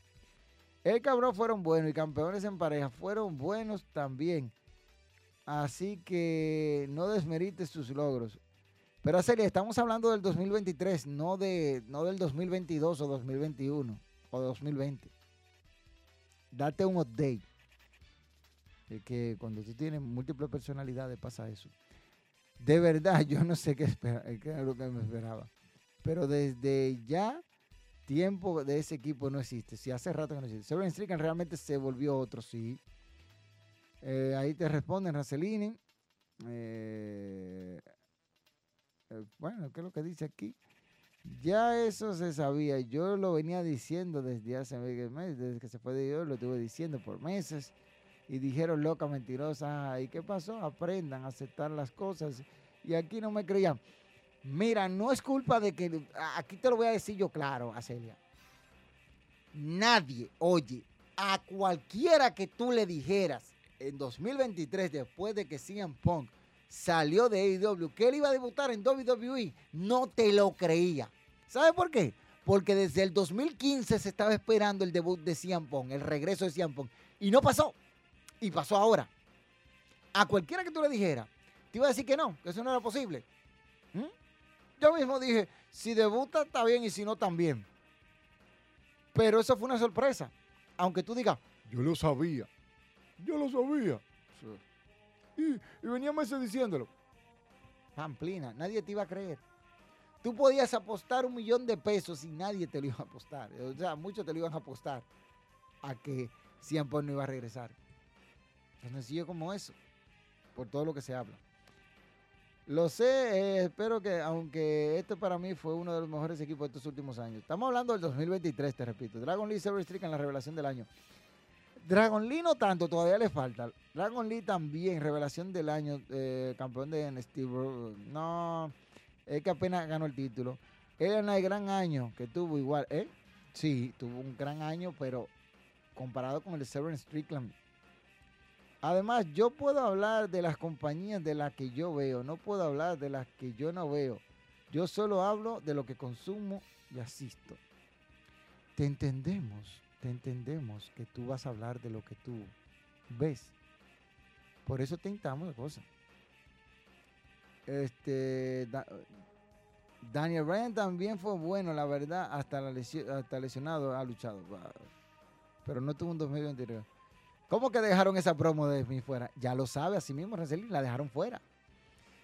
El cabrón fueron buenos y campeones en pareja fueron buenos también. Así que no desmerites sus logros. Pero serio, estamos hablando del 2023, no, de, no del 2022 o 2021 o 2020. Date un update. Es que cuando tú tienes múltiples personalidades pasa eso. De verdad, *laughs* yo no sé qué, espera, qué lo que me esperaba. Pero desde ya, tiempo de ese equipo no existe. Si hace rato que no existe. Severin Strickland realmente se volvió otro, sí. Eh, ahí te responden, Racelini. Eh, eh, bueno, ¿qué es lo que dice aquí? Ya eso se sabía. Yo lo venía diciendo desde hace meses, desde que se fue de Dios, lo estuve diciendo por meses. Y dijeron, loca, mentirosa. ¿Y qué pasó? Aprendan a aceptar las cosas. Y aquí no me creían. Mira, no es culpa de que. Aquí te lo voy a decir yo claro, Acelia. Nadie, oye, a cualquiera que tú le dijeras en 2023, después de que CM Punk salió de AEW, que él iba a debutar en WWE, no te lo creía. ¿Sabes por qué? Porque desde el 2015 se estaba esperando el debut de CM Punk, el regreso de CM Punk, y no pasó. Y pasó ahora. A cualquiera que tú le dijeras, te iba a decir que no, que eso no era posible. Yo mismo dije, si debuta está bien y si no también. Pero eso fue una sorpresa. Aunque tú digas, yo lo sabía. Yo lo sabía. Y, venía meses diciéndolo. Pamplina, nadie te iba a creer. Tú podías apostar un millón de pesos y nadie te lo iba a apostar. O sea, muchos te lo iban a apostar a que siempre no iba a regresar. Tan sencillo como eso, por todo lo que se habla. Lo sé, eh, espero que, aunque este para mí fue uno de los mejores equipos de estos últimos años. Estamos hablando del 2023, te repito. Dragon Lee Silver Streak en la revelación del año. Dragon Lee no tanto, todavía le falta. Dragon Lee también, revelación del año, eh, campeón de NXT. No, es que apenas ganó el título. Él el gran año que tuvo igual, ¿eh? Sí, tuvo un gran año, pero comparado con el Severn Strickland. Además, yo puedo hablar de las compañías de las que yo veo, no puedo hablar de las que yo no veo. Yo solo hablo de lo que consumo y asisto. Te entendemos te entendemos que tú vas a hablar de lo que tú ves. Por eso te intentamos de cosas. Este, Daniel Bryan también fue bueno, la verdad, hasta, la hasta lesionado ha luchado. Pero no tuvo un 2023. ¿Cómo que dejaron esa promo de mí fuera? Ya lo sabe, así mismo, la dejaron fuera.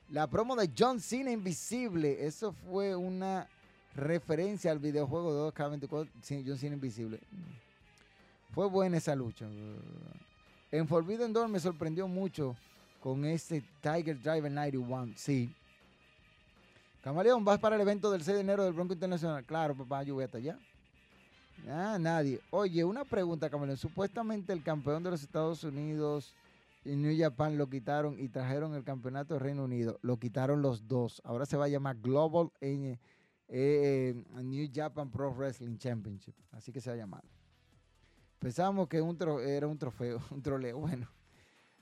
La promo de John Cena Invisible, eso fue una referencia al videojuego de K24, John Cena Invisible. Fue buena esa lucha. En Forbidden Door me sorprendió mucho con ese Tiger Driver 91. Sí. Camaleón, ¿vas para el evento del 6 de enero del Bronco Internacional? Claro, papá, yo voy hasta allá. Ah, nadie. Oye, una pregunta, Camaleón. Supuestamente el campeón de los Estados Unidos y New Japan lo quitaron y trajeron el campeonato del Reino Unido. Lo quitaron los dos. Ahora se va a llamar Global eh, eh, New Japan Pro Wrestling Championship. Así que se va a llamar. Pensábamos que un era un trofeo, *laughs* un troleo. Bueno,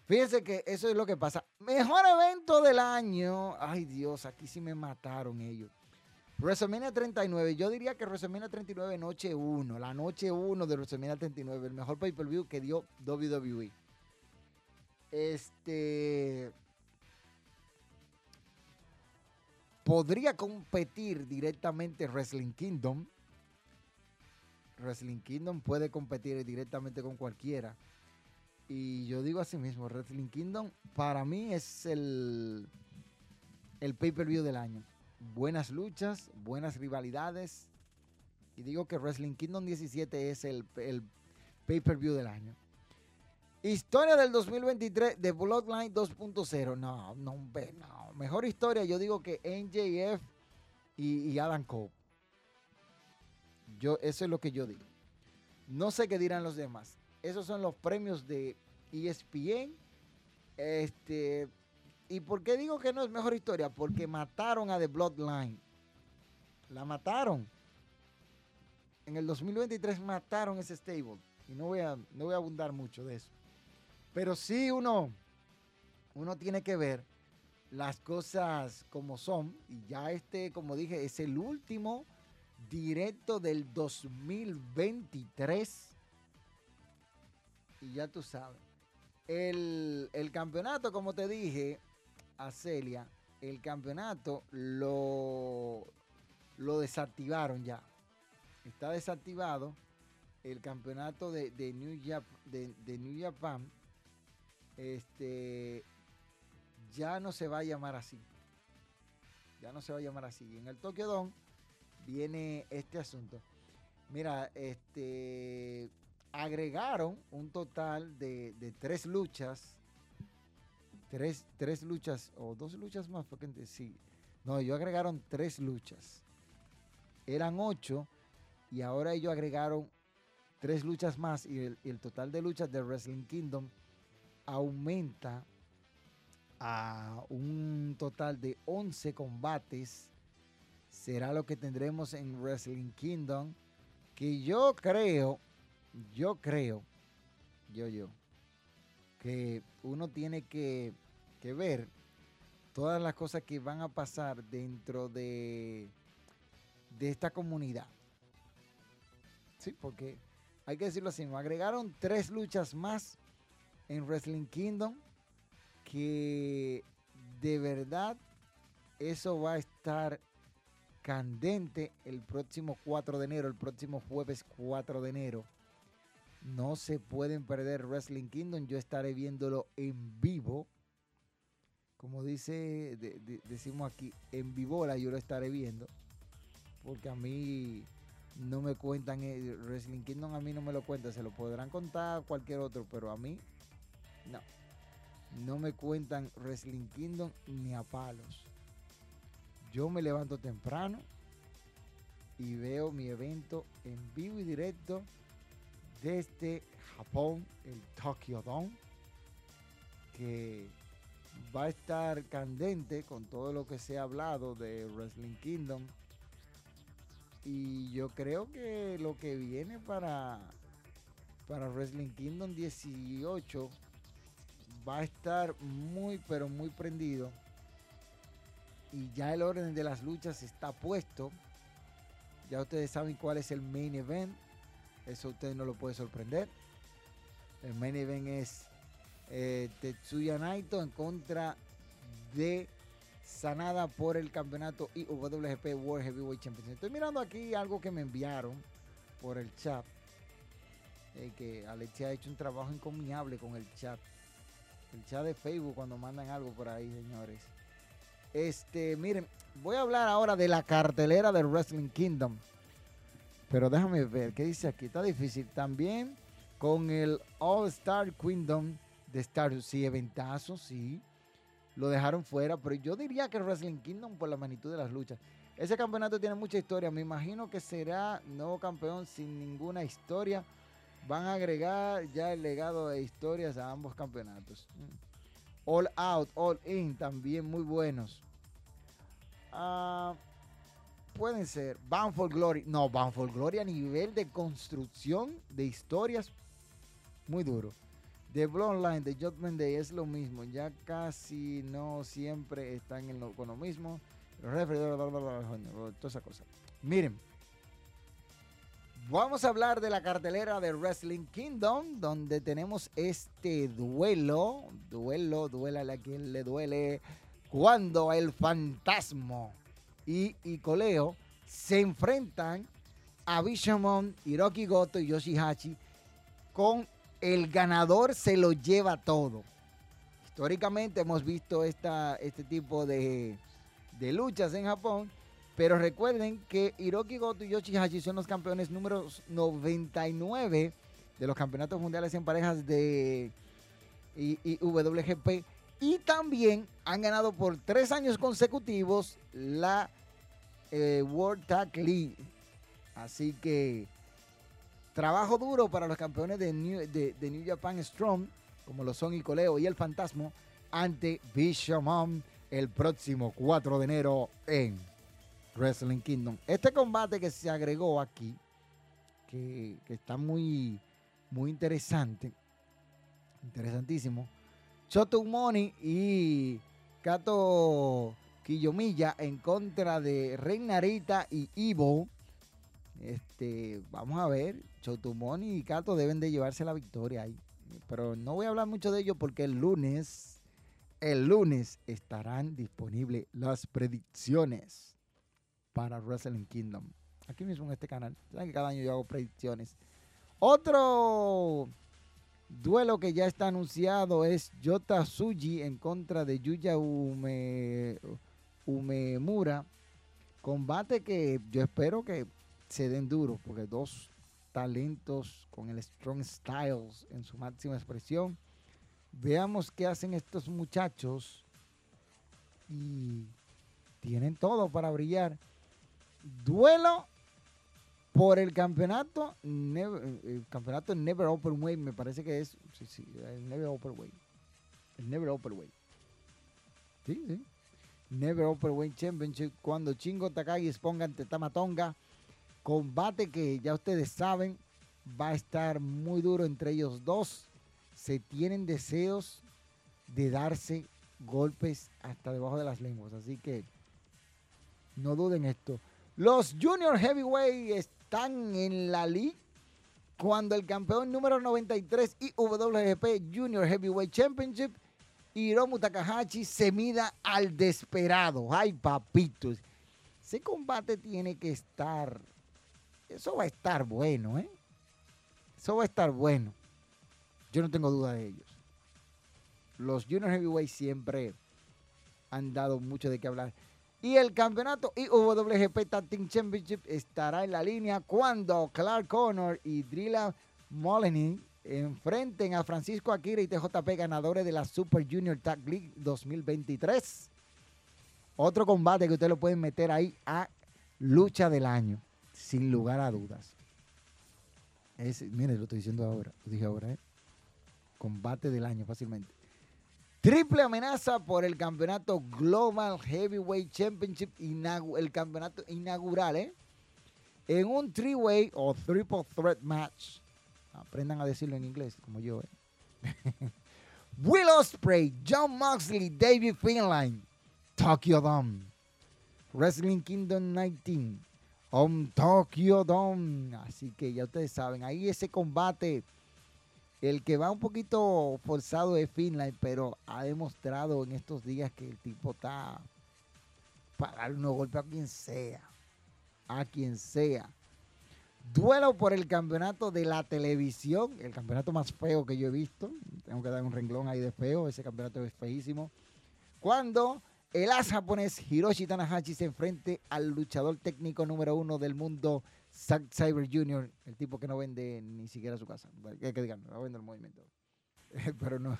fíjense que eso es lo que pasa. Mejor evento del año. Ay Dios, aquí sí me mataron ellos. WrestleMania 39, yo diría que WrestleMania 39 noche 1, la noche 1 de WrestleMania 39, el mejor pay-per-view que dio WWE. Este podría competir directamente Wrestling Kingdom Wrestling Kingdom puede competir directamente con cualquiera. Y yo digo así mismo, Wrestling Kingdom para mí es el, el pay-per-view del año. Buenas luchas, buenas rivalidades. Y digo que Wrestling Kingdom 17 es el, el pay-per-view del año. Historia del 2023 de Bloodline 2.0. No, no, no. Mejor historia, yo digo que NJF y, y Adam Cole. Yo, eso es lo que yo digo. No sé qué dirán los demás. Esos son los premios de ESPN. Este, ¿Y por qué digo que no es mejor historia? Porque mataron a The Bloodline. La mataron. en el 2023 mataron ese stable. Y no voy a, no voy a abundar mucho de eso. Pero sí uno, uno tiene que ver las cosas como son. Y ya este, como dije, es el último directo del 2023. Y ya tú sabes. El, el campeonato, como te dije, a Celia, el campeonato lo, lo desactivaron ya. Está desactivado el campeonato de, New, de, New Japan. Este ya no se va a llamar así. Ya no se va a llamar así. En el Tokyo Dome viene este asunto. Mira, este agregaron un total de, de tres luchas tres, luchas o dos luchas más, porque sí. No, ellos agregaron tres luchas. Eran ocho y ahora ellos agregaron tres luchas más y el, total de luchas de Wrestling Kingdom aumenta a un total de 11 combates. Será lo que tendremos en Wrestling Kingdom. Que yo creo, yo creo, yo, yo, que uno tiene que que ver todas las cosas que van a pasar dentro de, de esta comunidad. Sí, porque hay que decirlo así, nos agregaron tres luchas más en Wrestling Kingdom que de verdad eso va a estar candente el próximo 4 de enero, el próximo jueves 4 de enero. No se pueden perder Wrestling Kingdom, yo estaré viéndolo en vivo como dice, decimos aquí, en Vivola yo lo estaré viendo, porque a mí no me cuentan, el Wrestling Kingdom a mí no me lo cuentan, se lo podrán contar cualquier otro, pero a mí no. No me cuentan Wrestling Kingdom ni a palos. Yo me levanto temprano y veo mi evento en vivo y directo desde Japón, el Tokyo Dome, que va a estar candente con todo lo que se ha hablado de Wrestling Kingdom. Y yo creo que lo que viene para, para Wrestling Kingdom 18 va a estar muy, pero muy prendido. Y ya el orden de las luchas está puesto. Ya ustedes saben cuál es el main event. Eso a ustedes no lo puede sorprender. El main event es eh, Tetsuya Naito en contra de Sanada por el campeonato IWGP World Heavyweight Championship. Estoy mirando aquí algo que me enviaron por el chat. Eh, que Alexia ha hecho un trabajo encomiable con el chat. El chat de Facebook cuando mandan algo por ahí, señores. Este, miren, voy a hablar ahora de la cartelera del Wrestling Kingdom. Pero déjame ver, ¿qué dice aquí? Está difícil. También con el All Star Kingdom de Star sí, eventazo, sí. Lo dejaron fuera, pero yo diría que Wrestling Kingdom por la magnitud de las luchas. Ese campeonato tiene mucha historia. Me imagino que será nuevo campeón sin ninguna historia. Van a agregar ya el legado de historias a ambos campeonatos. Mm. All Out, All In, también muy buenos. Ah, pueden ser. Bound for Glory. No, Bound for Glory a nivel de construcción de historias, muy duro. The Bloodline de Judgment Day es lo mismo, ya casi no siempre están en lo, con lo mismo. Toda esa cosa. Miren, vamos a hablar de la cartelera de Wrestling Kingdom, donde tenemos este duelo, duelo, duela a quien le duele, cuando el fantasma y, y Coleo se enfrentan a Bishamon, Hiroki Goto y Yoshihachi con el ganador se lo lleva todo. Históricamente hemos visto esta, este tipo de, de luchas en Japón, pero recuerden que Hiroki Goto y Yoshihashi son los campeones números 99 de los campeonatos mundiales en parejas de IWGP y también han ganado por tres años consecutivos la eh, World Tag League. Así que Trabajo duro para los campeones de New, Japan Strong, como lo son Coleo y el Fantasma, ante Bishamon el próximo 4 de enero en Wrestling Kingdom. Este combate que se agregó aquí que, está muy, muy interesante. Interesantísimo. Shoto Money y Kato Quillomilla en contra de Reinarita y Ivo. Este, vamos a ver, Chotumoni y Kato deben de llevarse la victoria ahí. Pero no voy a hablar mucho de ello porque el lunes, el lunes estarán disponibles las predicciones para Wrestling Kingdom. Aquí mismo en este canal. Saben que cada año yo hago predicciones. Otro duelo que ya está anunciado es Yota Suji en contra de Yuya Ume, Umemura. Combate que yo espero que se den duro, porque dos talentos con el Strong Styles en su máxima expresión. Veamos qué hacen estos muchachos y tienen todo para brillar. Duelo por el campeonato, el campeonato Never Open Way, me parece que es, sí, sí, el Never Open Way. El Never Open Way. Sí, sí. Never Open Way Championship cuando Chingo Takagi exponga ante Tamatonga Combate que ya ustedes saben va a estar muy duro entre ellos dos. Se tienen deseos de darse golpes hasta debajo de las lenguas. Así que no duden esto. Los Junior Heavyweight están en la liga cuando el campeón número 93 IWGP Junior Heavyweight Championship, Hiromu Takahashi, se mida al desesperado. Ay, papitos. Ese combate tiene que estar eso va a estar bueno, ¿eh? Eso va a estar bueno. Yo no tengo duda de ellos. Los Junior Heavyweight siempre han dado mucho de qué hablar. Y el campeonato IWGP Tag Team Championship estará en la línea cuando Clark Connor y Drilla Molyneux enfrenten a Francisco Akira y TJP ganadores de la Super Junior Tag League 2023. Otro combate que ustedes lo pueden meter ahí a lucha del año sin lugar a dudas. Es, lo estoy diciendo ahora, lo dije ahora, ¿eh? Combate del año fácilmente. Triple amenaza por el campeonato Global Heavyweight Championship, el campeonato inaugural, ¿eh? En un three-way o triple threat match. Aprendan a decirlo en inglés, como yo, ¿eh? *laughs* Will Ospreay, John Moxley, David Finline, Tokyo Dome, Wrestling Kingdom 19, Om Tokyo Dome. Así que ya ustedes saben, ahí ese combate, el que va un poquito forzado es Finland, pero ha demostrado en estos días que el tipo está para darle unos golpes a quien sea. A quien sea. Duelo por el campeonato de la televisión, el campeonato más feo que yo he visto. Tengo que dar un renglón ahí de feo, ese campeonato es feísimo. Cuando el as japonés Hiroshi Tanahashi se enfrente al luchador técnico número uno del mundo, Zack Cyber Jr., el tipo que no vende ni siquiera su casa. Que, que digan, no vende el movimiento. *laughs* Pero no,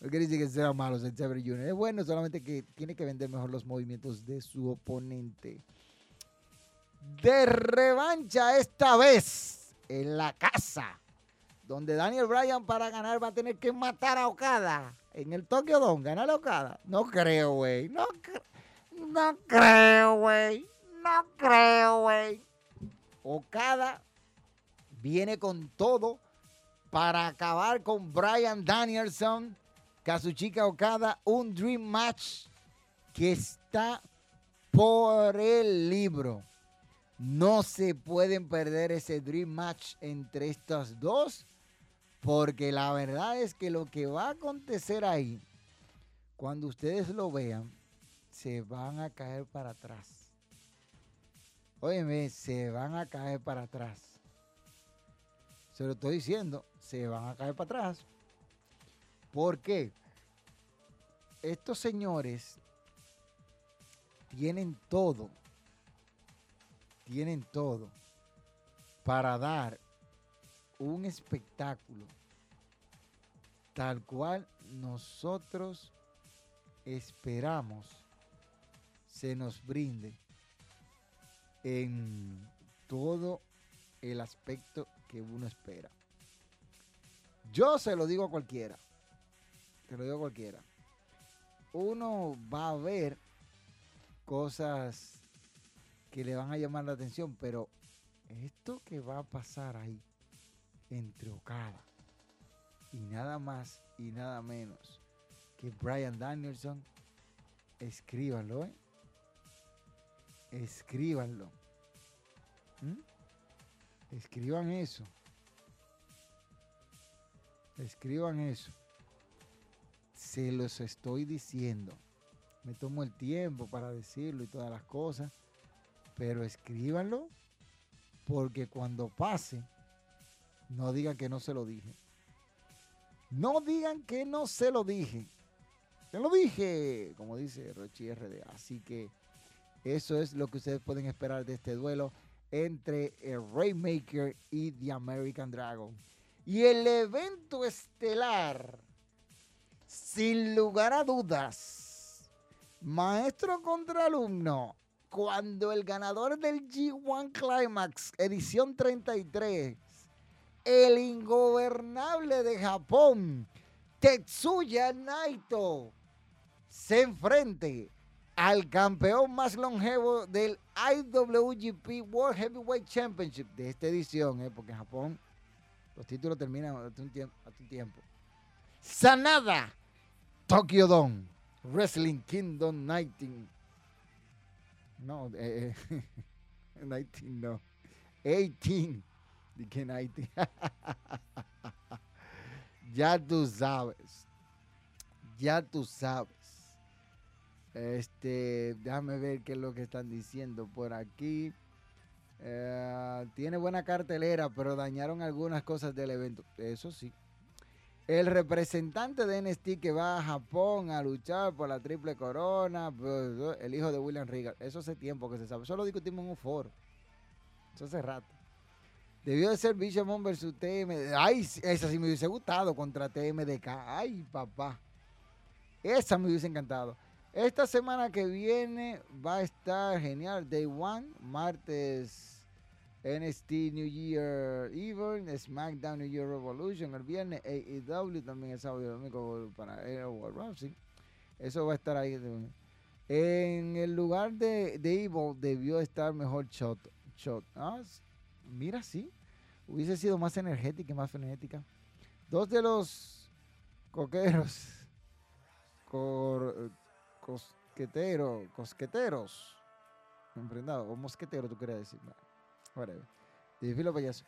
no quiere decir que sea malo Zack Cyber Jr. Es bueno, solamente que tiene que vender mejor los movimientos de su oponente. De revancha esta vez en la casa, donde Daniel Bryan para ganar va a tener que matar a Okada en el Tokyo Dome, ganar a Okada. No creo, güey. No, no creo, güey. No creo, güey. Okada viene con todo para acabar con Brian Danielson, Kazuchika Okada, un Dream Match que está por el libro. No se pueden perder ese Dream Match entre estos dos porque la verdad es que lo que va a acontecer ahí, cuando ustedes lo vean, se van a caer para atrás. Óyeme, se van a caer para atrás. Se lo estoy diciendo, se van a caer para atrás. ¿Por qué? Estos señores tienen todo, tienen todo para dar un espectáculo tal cual nosotros esperamos se nos brinde en todo el aspecto que uno espera. Yo se lo digo a cualquiera, se lo digo a cualquiera. Uno va a ver cosas que le van a llamar la atención, pero esto que va a pasar ahí entre Okada y nada más y nada menos que Brian Danielson, escríbanlo, ¿eh? Escríbanlo. ¿Mm? Escriban eso. Escriban eso. Se los estoy diciendo. Me tomo el tiempo para decirlo y todas las cosas. Pero escríbanlo porque cuando pase, no digan que no se lo dije. No digan que no se lo dije. Se lo dije, como dice Rochi RD. Así que eso es lo que ustedes pueden esperar de este duelo entre el Rainmaker y The American Dragon. Y el evento estelar, sin lugar a dudas, maestro contra alumno, cuando el ganador del G1 Climax, edición 33, el ingobernable de Japón, Tetsuya Naito, se enfrente al campeón más longevo del IWGP World Heavyweight Championship de esta edición, ¿eh? porque en Japón los títulos terminan tiempo. un tiempo. Sanada, Tokyo Dome, Wrestling Kingdom 19. No, eh, 19 eh, *laughs* no. 18. Dije 19. *laughs* ya tú sabes. Ya tú sabes. Este, déjame ver qué es lo que están diciendo por aquí. Eh, tiene buena cartelera, pero dañaron algunas cosas del evento. Eso sí. El representante de NXT que va a Japón a luchar por la triple corona, pues, el hijo de William Regal. Eso hace tiempo que se sabe. Eso lo discutimos en un foro. Eso hace rato. Debió de ser Bishamon versus TM. Ay, esa sí me hubiese gustado contra TMDK. Ay, papá. Esa me hubiese encantado. Esta semana que viene va a estar genial. Day One, martes NXT New Year Event, SmackDown New Year Revolution. El viernes AEW, también el sábado y domingo para World Wrestling. Eso va a estar ahí. En el lugar de, de Evil debió estar mejor Shot. shot. Ah, mira, sí. Hubiese sido más energética y más frenética. Dos de los coqueros. Cor, cosquetero, cosqueteros, emprendado, o mosquetero, tú querías decir. Whatever. Filo payaso.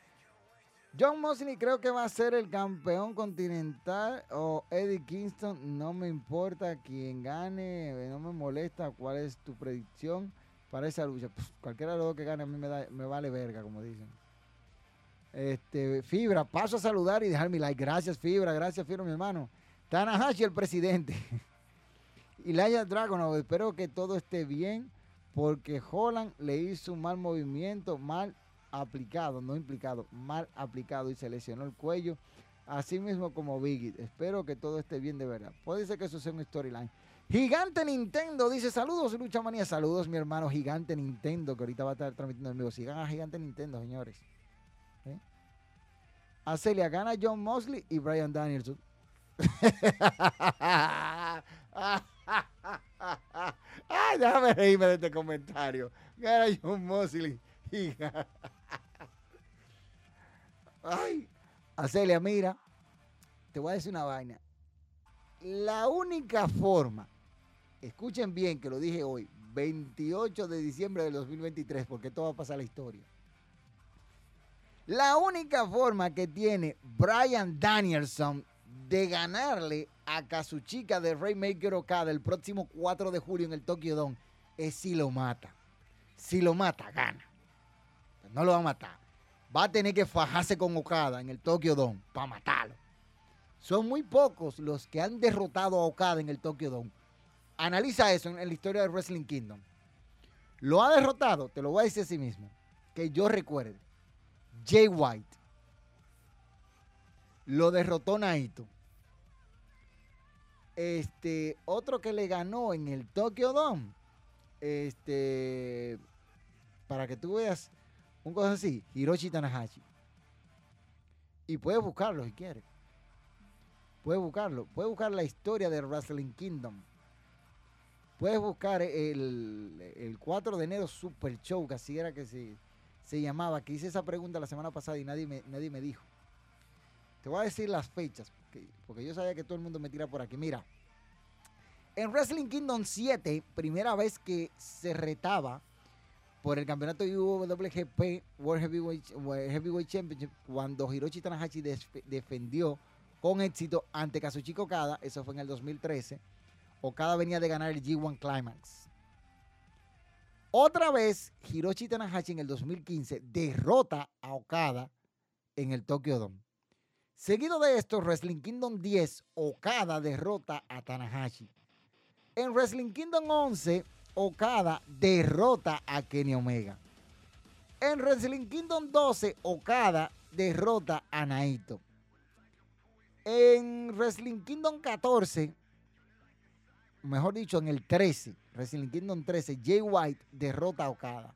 John Mosley creo que va a ser el campeón continental o Eddie Kingston. No me importa quién gane, no me molesta cuál es tu predicción para esa lucha. cualquiera de los dos que gane a mí me, da, me vale verga, como dicen. Este, Fibra, paso a saludar y dejar mi like. Gracias, Fibra, gracias, Fibra, mi hermano. Tanahashi, el presidente. *laughs* Y Laia Dragonov, espero que todo esté bien porque Holland le hizo un mal movimiento, mal aplicado, no implicado, mal aplicado y se lesionó el cuello, así mismo como Biggie. Espero que todo esté bien de verdad. Puede ser que eso sea un storyline. Gigante Nintendo dice saludos, Lucha Manía. Saludos, mi hermano Gigante Nintendo, que ahorita va a estar transmitiendo en vivo. Sigan a Gigante Nintendo, señores. ¿Eh? Acelia gana John Mosley y Brian Danielson. *laughs* Ay, déjame reírme de este comentario. Gana John Mosley. Ay, Acelia, mira, te voy a decir una vaina. La única forma, escuchen bien que lo dije hoy, 28 de diciembre del 2023, porque todo va a pasar la historia. La única forma que tiene Brian Danielson de ganarle a Kazuchika de Raymaker Okada el próximo 4 de julio en el Tokyo Dome es si lo mata. Si lo mata, gana. No lo va a matar. Va a tener que fajarse con Okada en el Tokyo Dome para matarlo. Son muy pocos los que han derrotado a Okada en el Tokyo Dome. Analiza eso en la historia de Wrestling Kingdom. Lo ha derrotado, te lo voy a decir a sí mismo, que yo recuerde. Jay White. Lo derrotó Naito. Este, otro que le ganó en el Tokyo Dome, este, para que tú veas un cosa así, Hiroshi Tanahashi. Y puedes buscarlo si quieres. Puedes buscarlo. Puedes buscar la historia de Wrestling Kingdom. Puedes buscar el, el 4 de enero Super Show, que así era que se, se llamaba, que hice esa pregunta la semana pasada y nadie me, nadie me dijo. Te voy a decir las fechas, porque, yo sabía que todo el mundo me tira por aquí. Mira, en Wrestling Kingdom 7, primera vez que se retaba por el campeonato WGP World Heavyweight, Championship cuando Hiroshi Tanahashi defendió con éxito ante Kazuchika Okada, eso fue en el 2013. Okada venía de ganar el G1 Climax. Otra vez, Hiroshi Tanahashi en el 2015 derrota a Okada en el Tokyo Dome. Seguido de esto, Wrestling Kingdom 10, Okada derrota a Tanahashi. En Wrestling Kingdom 11, Okada derrota a Kenny Omega. En Wrestling Kingdom 12, Okada derrota a Naito. En Wrestling Kingdom 14, mejor dicho, en el 13, Wrestling Kingdom 13, Jay White derrota a Okada.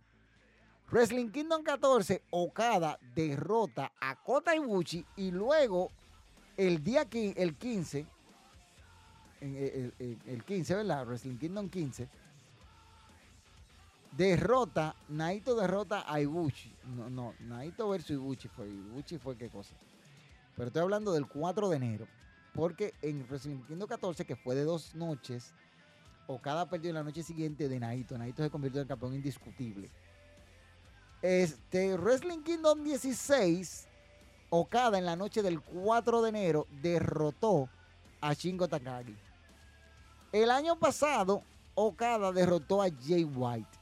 Wrestling Kingdom 14, Okada derrota a Kota Ibushi y luego el día el 15, el, el 15, ¿verdad? Wrestling Kingdom 15, derrota, Naito derrota a Ibushi. No, no, Naito versus Ibushi fue. Ibushi fue qué cosa. Pero estoy hablando del 4 de enero. Porque en Wrestling Kingdom 14, que fue de dos noches, Okada perdió en la noche siguiente de Naito. Naito se convirtió en campeón indiscutible. Este, Wrestling Kingdom 16, Okada en la noche del 4 de enero derrotó a Shingo Takagi. El año pasado, Okada derrotó a Jay White.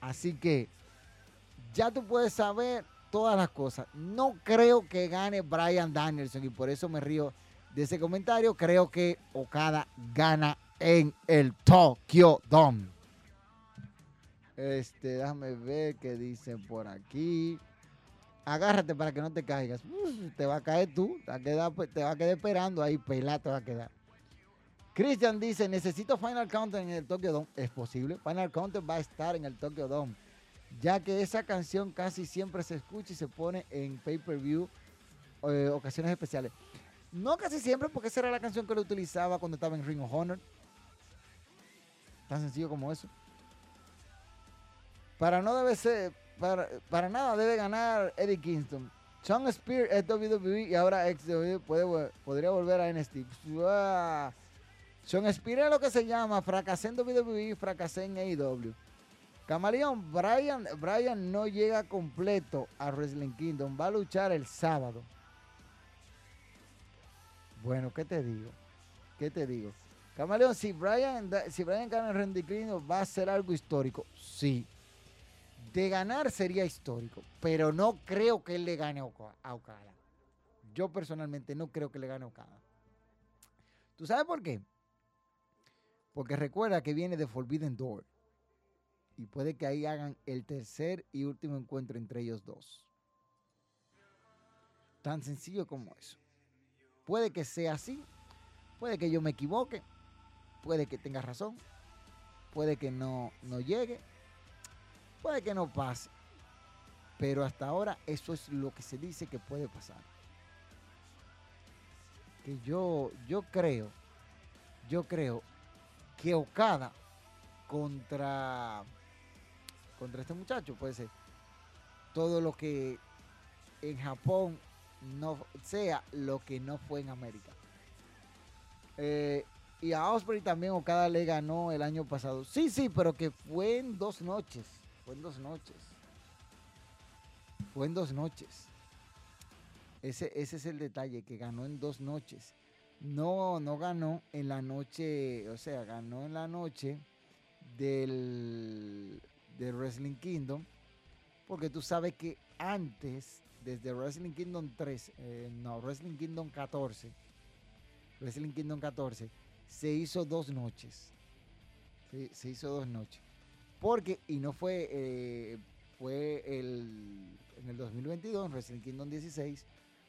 Así que ya tú puedes saber todas las cosas. No creo que gane Brian Danielson y por eso me río de ese comentario. Creo que Okada gana en el Tokyo Dome. Este, déjame ver qué dicen por aquí. Agárrate para que no te caigas. te va a caer tú. Te va a quedar, te va a esperando ahí. Pelá te va a quedar. Christian dice, necesito Final Counter en el Tokyo Dome. Es posible. Final Counter va a estar en el Tokyo Dome. Ya que esa canción casi siempre se escucha y se pone en pay-per-view eh, ocasiones especiales. No casi siempre, porque esa era la canción que lo utilizaba cuando estaba en Ring of Honor. Tan sencillo como eso. Para no ser, para, nada debe ganar Eddie Kingston. Sean Spear es WWE y ahora puede, podría volver a NXT. Sean Spear es lo que se llama fracasé en WWE, fracasé en AEW. Camaleón, Brian, Brian no llega completo a Wrestling Kingdom. Va a luchar el sábado. Bueno, ¿qué te digo? ¿Qué te digo? Camaleón, si Brian, si Brian gana el Wrestling Kingdom, ¿va a ser algo histórico? Sí. De ganar sería histórico, pero no creo que él le gane a Okada. Yo personalmente no creo que le gane a Okada. ¿Tú sabes por qué? Porque recuerda que viene de Forbidden Door. Y puede que ahí hagan el tercer y último encuentro entre ellos dos. Tan sencillo como eso. Puede que sea así. Puede que yo me equivoque. Puede que tenga razón. Puede que no, no llegue. Puede que no pase. Pero hasta ahora eso es lo que se dice que puede pasar. Que yo, yo creo, yo creo que Okada contra, contra este muchacho puede ser todo lo que en Japón no sea lo que no fue en América. Eh, y a Osprey también Okada le ganó el año pasado. Sí, sí, pero que fue en dos noches. Fue en dos noches. Fue en dos noches. Ese, ese es el detalle, que ganó en dos noches. No, no ganó en la noche, o sea, ganó en la noche del, Wrestling Kingdom, porque tú sabes que antes, desde Wrestling Kingdom 3, eh, no, Wrestling Kingdom 14, Wrestling Kingdom 14, se hizo dos noches. Se, hizo dos noches. Porque, y no fue, eh, fue el, en el 2022, en Wrestling Kingdom 16,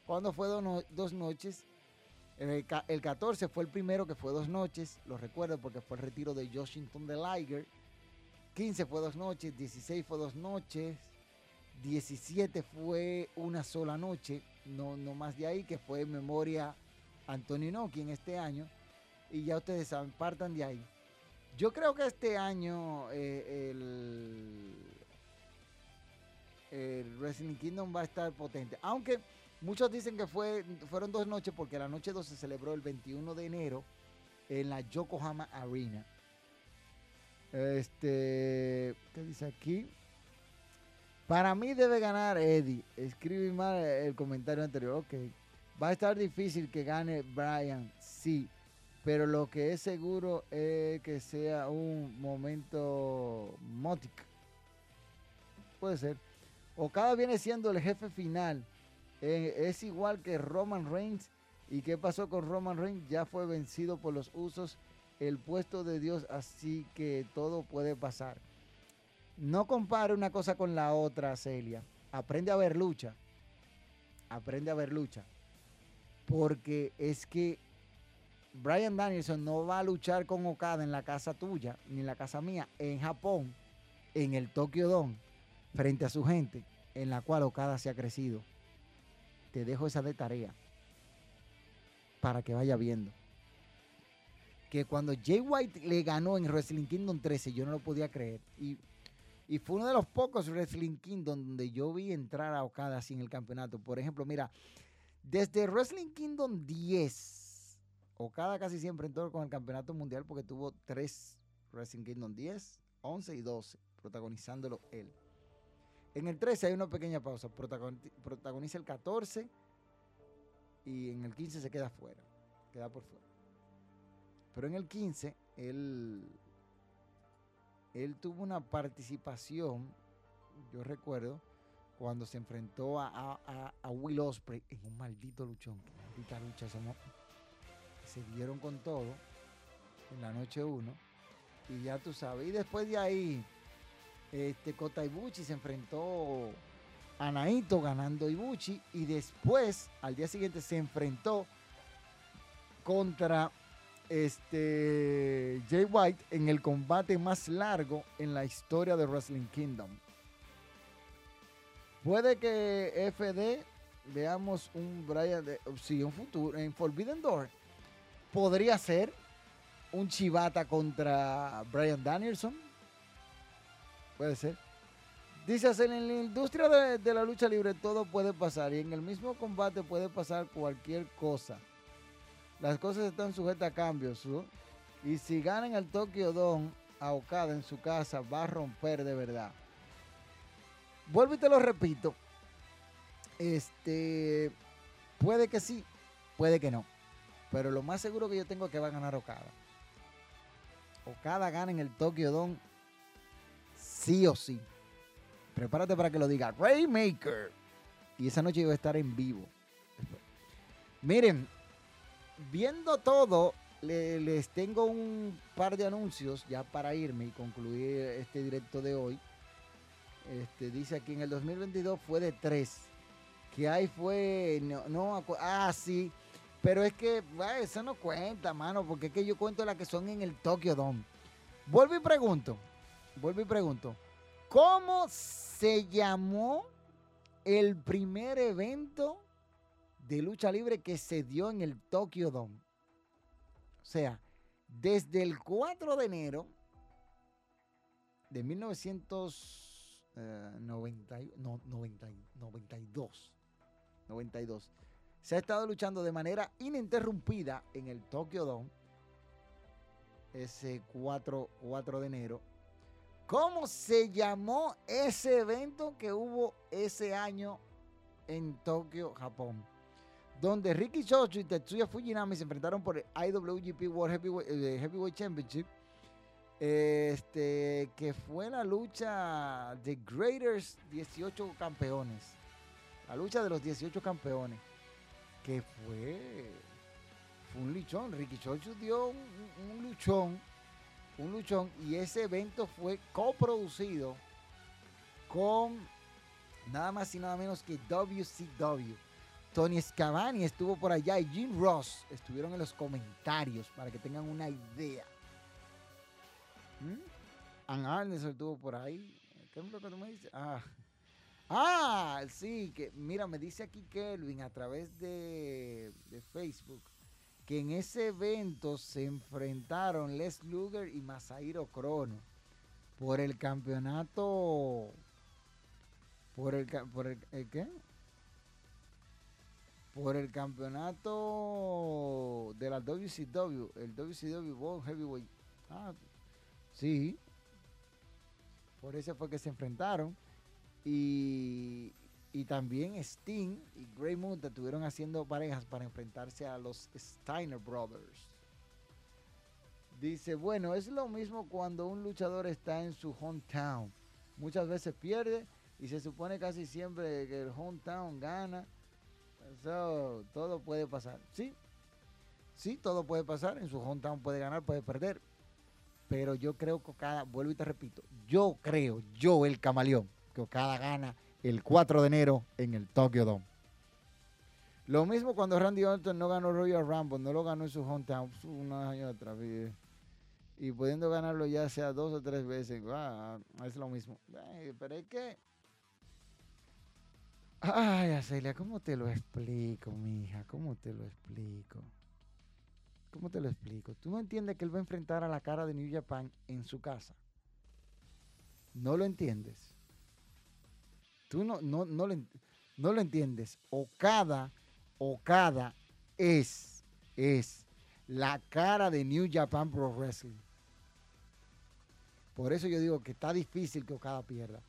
cuando fue dos noches el, 14 fue el primero que fue dos noches, lo recuerdo porque fue el retiro de Washington de Liger. 15 fue dos noches, 16 fue dos noches, 17 fue una sola noche, no, no más de ahí, que fue en memoria Antonio Noki en este año. Y ya ustedes saben, partan de ahí. Yo creo que este año eh, Wrestling Kingdom va a estar potente. Aunque muchos dicen que fue, fueron dos noches porque la noche 2 se celebró el 21 de enero en la Yokohama Arena. Este, ¿qué dice aquí? Para mí debe ganar Eddie. Escribe mal el comentario anterior. Ok. Va a estar difícil que gane Brian, sí. Pero lo que es seguro es que sea un momento mótico. Puede ser. Okada viene siendo el jefe final. Eh, es igual que Roman Reigns. ¿Y qué pasó con Roman Reigns? Ya fue vencido por los usos el puesto de Dios, así que todo puede pasar. No compare una cosa con la otra, Celia. Aprende a ver lucha. Aprende a ver lucha. Porque es que Brian Danielson no va a luchar con Okada en la casa tuya, ni en la casa mía, en Japón, en el Tokyo Dome, frente a su gente, en la cual Okada se ha crecido. Te dejo esa de tarea para que vaya viendo. Que cuando Jay White le ganó en Wrestling Kingdom 13, yo no lo podía creer. Y y fue uno de los pocos Wrestling Kingdom donde yo vi entrar a Okada sin el campeonato. Por ejemplo, mira, desde Wrestling Kingdom 10, Okada casi siempre entró con el campeonato mundial porque tuvo tres Wrestling Kingdom 10, 11 y 12, protagonizándolo él. En el 13 hay una pequeña pausa, protagoniza el 14 y en el 15 se queda fuera, queda por fuera. Pero en el 15 él él tuvo una participación, yo recuerdo, cuando se enfrentó a, Will Osprey en un maldito luchón, maldita lucha, se dieron con todo en la noche 1. Y ya tú sabes, y después de ahí, este Kota Ibuchi se enfrentó a Naito ganando Ibuchi y después, al día siguiente, se enfrentó contra este, Jay White en el combate más largo en la historia de Wrestling Kingdom. Puede que FD veamos un Brian, de, sí, un futuro en Forbidden Door. Podría ser un chivata contra Brian Danielson. Puede ser. Dice, en la industria de, la lucha libre todo puede pasar y en el mismo combate puede pasar cualquier cosa. Las cosas están sujetas a cambios. Y si ganan el Tokyo Dome a en su casa, va a romper de verdad. Vuelvo y te lo repito. Este. Puede que sí, puede que no. Pero lo más seguro que yo tengo es que va a ganar Okada. Okada gana en el Tokyo Dome sí o sí. Prepárate para que lo diga Raymaker. Y esa noche yo voy a estar en vivo. Miren, viendo todo, les tengo un par de anuncios ya para irme y concluir este directo de hoy. Este, dice aquí en el 2022 fue de tres. Que ahí fue, no, no, ah, sí. Pero es que eso no cuenta, mano, porque es que yo cuento las que son en el Tokyo Dome. Vuelvo y pregunto, vuelvo y pregunto, ¿cómo se llamó el primer evento de lucha libre que se dio en el Tokyo Dome. O sea, desde el 4 de enero de 1992, 92, se ha estado luchando de manera ininterrumpida en el Tokyo Dome ese 4, 4 de enero. ¿Cómo se llamó ese evento que hubo ese año en Tokio, Japón? donde Ricky Chocho y Tetsuya Fujinami se enfrentaron por el IWGP World eh, Heavyweight, Championship. Este, que fue la lucha de Greaters 18 campeones. La lucha de los 18 campeones. Que fue, fue un luchón. Ricky Chocho dio un, luchón. Un luchón. Y ese evento fue coproducido con nada más y nada menos que WCW. Tony Scavani estuvo por allá y Jim Ross estuvieron en los comentarios para que tengan una idea. ¿Mm? Ann Arnes estuvo por ahí. ¿Qué es lo que tú me dices? Ah. Ah, sí, que mira, me dice aquí Kelvin a través de, de Facebook que en ese evento se enfrentaron Les Luger y Masahiro Crono por el campeonato Por el, por el, ¿qué? Por el campeonato de la WCW, el WCW World Heavyweight. Ah, sí. Por eso fue que se enfrentaron. Y, y también Sting y Grey Moon estuvieron haciendo parejas para enfrentarse a los Steiner Brothers. Dice, bueno, es lo mismo cuando un luchador está en su hometown. Muchas veces pierde y se supone casi siempre que el hometown gana. Eso, todo puede pasar. Sí, sí, todo puede pasar. En su hometown puede ganar, puede perder. Pero yo creo que cada, vuelvo y te repito, yo creo, yo el camaleón, que cada gana el 4 de enero en el Tokyo Dome. Lo mismo cuando Randy Orton no ganó Royal Rumble, no lo ganó en su hometown, unos años atrás y pudiendo ganarlo ya sea dos o tres veces, ah, es lo mismo. pero es que. Ay, Acelia, ¿cómo te lo explico, mija? ¿Cómo te lo explico? ¿Cómo te lo explico? Tú no entiendes que él va a enfrentar a la cara de New Japan en su casa. No lo entiendes. Tú no, no, no, lo, no lo entiendes. Okada, Okada es, es la cara de New Japan Pro Wrestling. Por eso yo digo que está difícil que Okada pierda.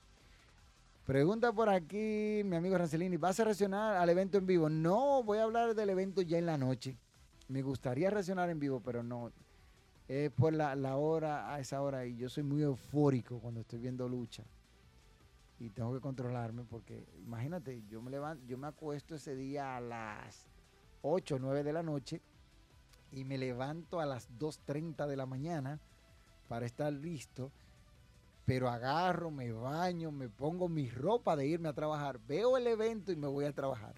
Pregunta por aquí mi amigo Rancelini, ¿vas a reaccionar al evento en vivo? No, voy a hablar del evento ya en la noche. Me gustaría reaccionar en vivo, pero no. Es por la, hora, a esa hora, y yo soy muy eufórico cuando estoy viendo lucha. Y tengo que controlarme porque, imagínate, yo me levanto, yo me acuesto ese día a las 8 o 9 de la noche y me levanto a las 2.30 de la mañana para estar listo, pero agarro, me baño, me pongo mi ropa de irme a trabajar, veo el evento y me voy a trabajar.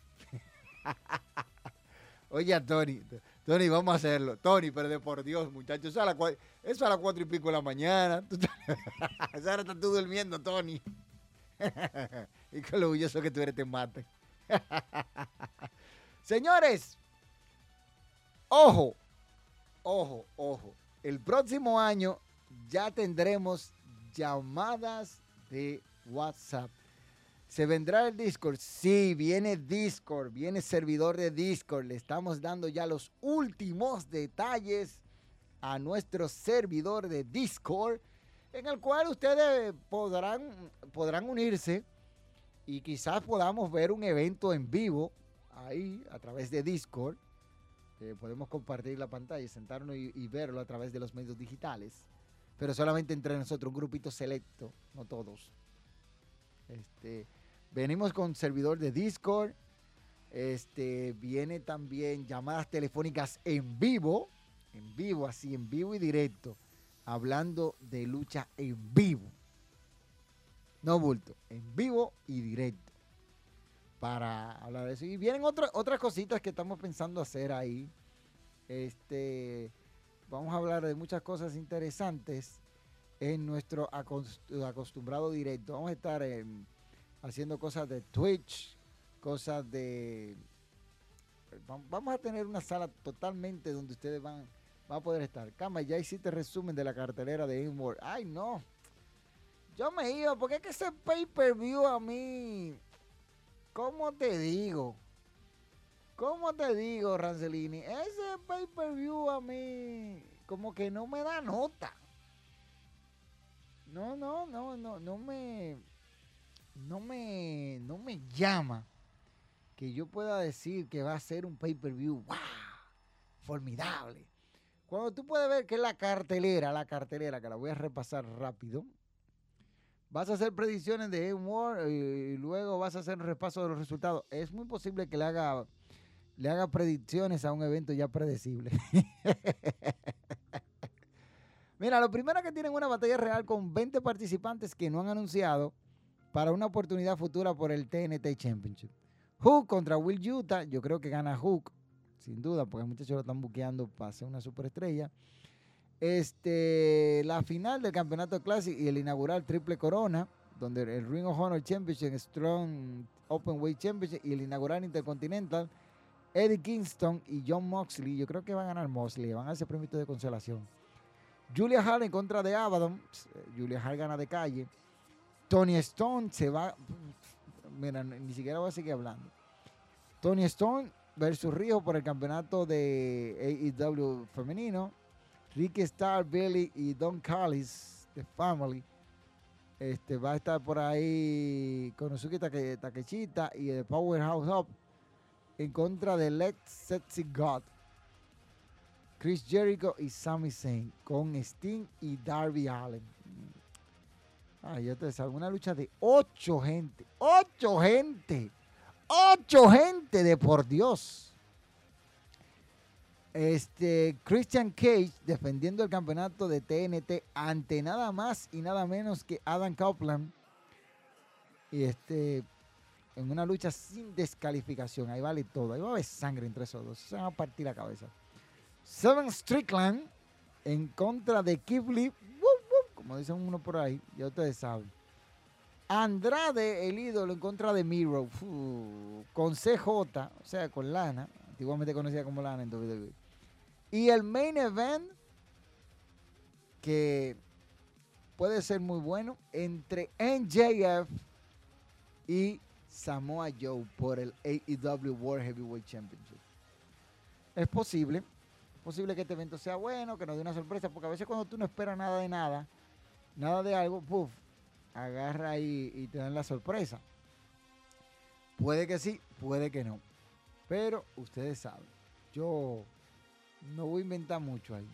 *laughs* Oye, Tony, Tony, vamos a hacerlo. Tony, pero de por Dios, muchachos, eso a, las cuatro, y pico de la mañana. *laughs* Esa hora estás tú durmiendo, Tony. *laughs* y con lo orgulloso que tú eres te mate. *laughs* Señores, ojo, ojo, ojo. El próximo año ya tendremos llamadas de WhatsApp. ¿Se vendrá el Discord? Sí, viene Discord, viene servidor de Discord. Le estamos dando ya los últimos detalles a nuestro servidor de Discord, en el cual ustedes podrán, podrán unirse y quizás podamos ver un evento en vivo ahí a través de Discord. Eh, podemos compartir la pantalla, sentarnos y verlo a través de los medios digitales pero solamente entre nosotros, un grupito selecto, no todos. Este, venimos con servidor de Discord. Este, viene también llamadas telefónicas en vivo, en vivo, así, en vivo y directo, hablando de lucha en vivo. No bulto, en vivo y directo. Para hablar de eso. Y vienen otras otras cositas que estamos pensando hacer ahí. Este, vamos a hablar de muchas cosas interesantes en nuestro acostumbrado directo. Vamos a estar haciendo cosas de Twitch, cosas de... Vamos a tener una sala totalmente donde ustedes van, van a poder estar. Cama, ya hiciste resumen de la cartelera de Inward. Ay, no. Yo me iba, porque es que ese pay-per-view a mí... ¿Cómo te digo? ¿Cómo te digo, Rancelini? Ese pay-per-view a mí como que no me da nota. No, no, no, no, no me, no me, no me llama que yo pueda decir que va a ser un pay-per-view, wow, formidable. Cuando tú puedes ver que es la cartelera, la cartelera, que la voy a repasar rápido, vas a hacer predicciones de War y luego vas a hacer un repaso de los resultados. Es muy posible que le haga le haga predicciones a un evento ya predecible. *laughs* Mira, lo primero que tienen una batalla real con 20 participantes que no han anunciado para una oportunidad futura por el TNT Championship. Hook contra Will Utah, yo creo que gana Hook, sin duda, porque muchachos lo están buqueando para ser una superestrella. Este, la final del campeonato Classic y el inaugural Triple Corona, donde el Ring of Honor Championship, Strong Open Weight Championship y el inaugural Intercontinental Eddie Kingston y John Moxley. Yo creo que van a ganar Moxley, van a ese premio de consolación. Julia Hart en contra de Abaddon. Julia Hart gana de calle. Tony Stone se va. mira, ni siquiera voy a seguir hablando. Tony Stone versus Río por el campeonato de AEW femenino. Ricky Star, Billy y Don Callis de Family. Este, va a estar por ahí Konosuke Take, Takechita y el Powerhouse Up en contra de Lex Sexy God. Chris Jericho y Sami Zayn con Sting y Darby Allen. Ay, ya te una lucha de ocho gente. ¡Ocho gente! ¡Ocho gente de por Dios! Este, Christian Cage defendiendo el campeonato de TNT ante nada más y nada menos que Adam Copeland. Y este, en una lucha sin descalificación. Ahí vale todo. Ahí va a haber sangre entre esos dos. Se van a partir la cabeza. Seven Strickland en contra de Keith Lee como dicen uno por ahí, ya ustedes saben. Andrade, el ídolo, en contra de Miro, con CJ, o sea, con Lana, antiguamente conocida como Lana en WWE. Y el main event, que puede ser muy bueno, entre NJF y Samoa Joe por el AEW World Heavyweight Championship. Es posible, es posible que este evento sea bueno, que nos dé una sorpresa, porque a veces cuando tú no esperas nada de nada, nada de algo, puff, agarra y, te dan la sorpresa. Puede que sí, puede que no. Pero ustedes saben, yo no voy a inventar mucho ahí.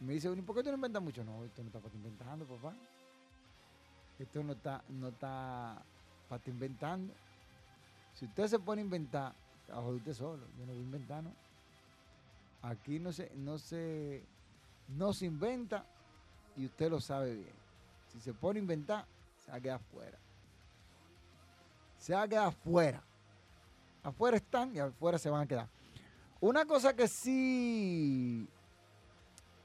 Me dice, ¿por qué tú no inventas mucho? No, esto no está para ti inventando, papá. Esto no está, no está para ti inventando. Si usted se pone a inventar, a usted solo. Yo no voy a inventar, ¿no? Aquí no se, no se, no se inventa, y usted lo sabe bien. Si se pone a inventar, se va a quedar afuera. Se va a quedar afuera. Afuera están y afuera se van a quedar. Una cosa que sí.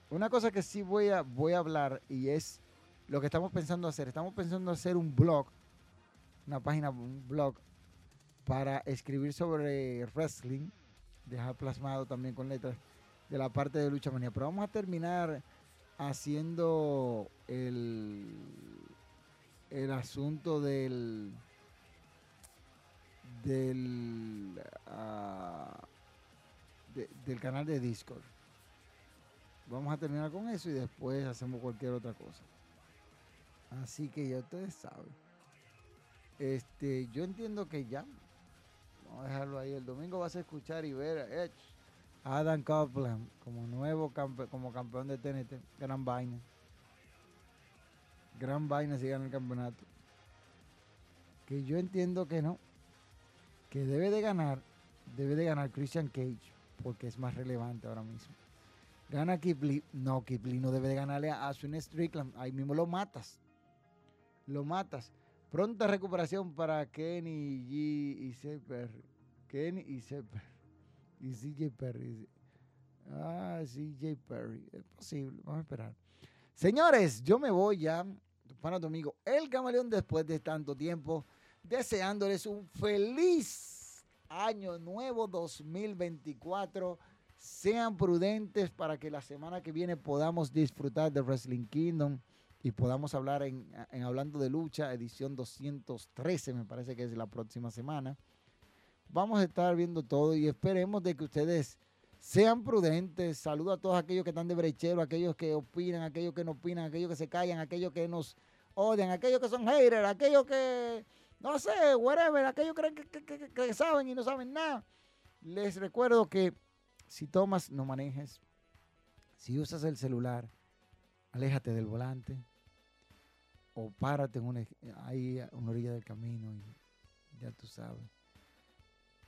Una cosa que sí voy a, voy a hablar y es lo que estamos pensando hacer. Estamos pensando hacer un blog, una página, un blog para escribir sobre wrestling, dejar plasmado también con letras de la parte de lucha manía. Pero vamos a terminar haciendo el, el asunto del del ah, del canal de Discord. Vamos a terminar con eso y después hacemos cualquier otra cosa. Así que ya ustedes saben. Este, yo entiendo que ya. Vamos a dejarlo ahí. El domingo vas a escuchar y ver. Eh, Adam Copeland como nuevo como campeón de TNT. Gran vaina. Gran vaina si gana el campeonato. Que yo entiendo que no. Que debe de ganar. Debe de ganar Christian Cage. Porque es más relevante ahora mismo. Gana Kipli. No, Kipli no debe de ganarle a Aswin Strickland. Ahí mismo lo matas. Lo matas. Pronta recuperación para Kenny G y Seper. Kenny y Seper. Y CJ Perry. Ah, CJ Perry. Es posible. Vamos a esperar. Señores, yo me voy ya. Para tu amigo El Camaleón después de tanto tiempo. Deseándoles un feliz año nuevo 2024. Sean prudentes para que la semana que viene podamos disfrutar de Wrestling Kingdom y podamos hablar en, en Hablando de Lucha, edición 213, me parece que es la próxima semana vamos a estar viendo todo y esperemos de que ustedes sean prudentes. Saludo a todos aquellos que están de brechero, aquellos que opinan, aquellos que no opinan, aquellos que se callan, aquellos que nos odian, aquellos que son haters, aquellos que, no sé, whatever, aquellos que, que saben y no saben nada. Les recuerdo que si tomas, no manejes. Si usas el celular, aléjate del volante o párate en una, ahí a una orilla del camino y ya tú sabes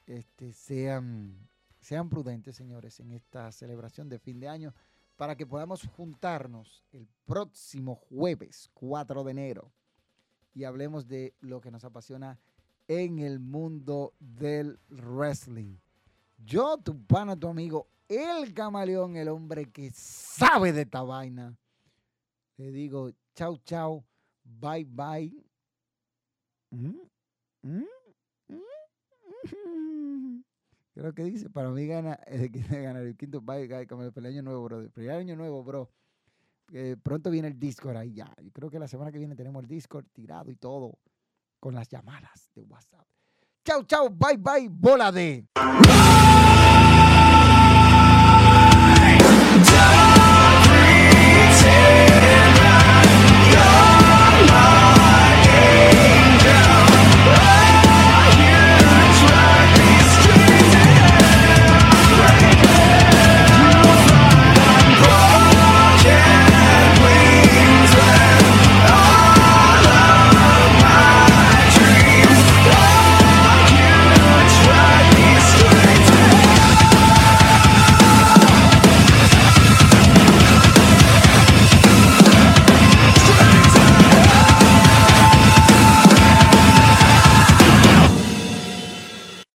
este, sean, sean prudentes, señores, en esta celebración de fin de año para que podamos juntarnos el próximo jueves 4 de enero y hablemos de lo que nos apasiona en el mundo del wrestling. Yo, tu pana, tu amigo, el camaleón, el hombre que sabe de esta vaina, le digo chau, chau, bye, bye. ¿Mm? ¿Mm? Creo que dice, para mí gana, *laughs* el que ganar el quinto bye, como el año nuevo, bro. El año nuevo, bro. pronto viene el Discord ahí ya. Yo creo que la semana que viene tenemos el Discord tirado y todo. con las llamadas de WhatsApp. Chau, chau, bye, bye, bola de.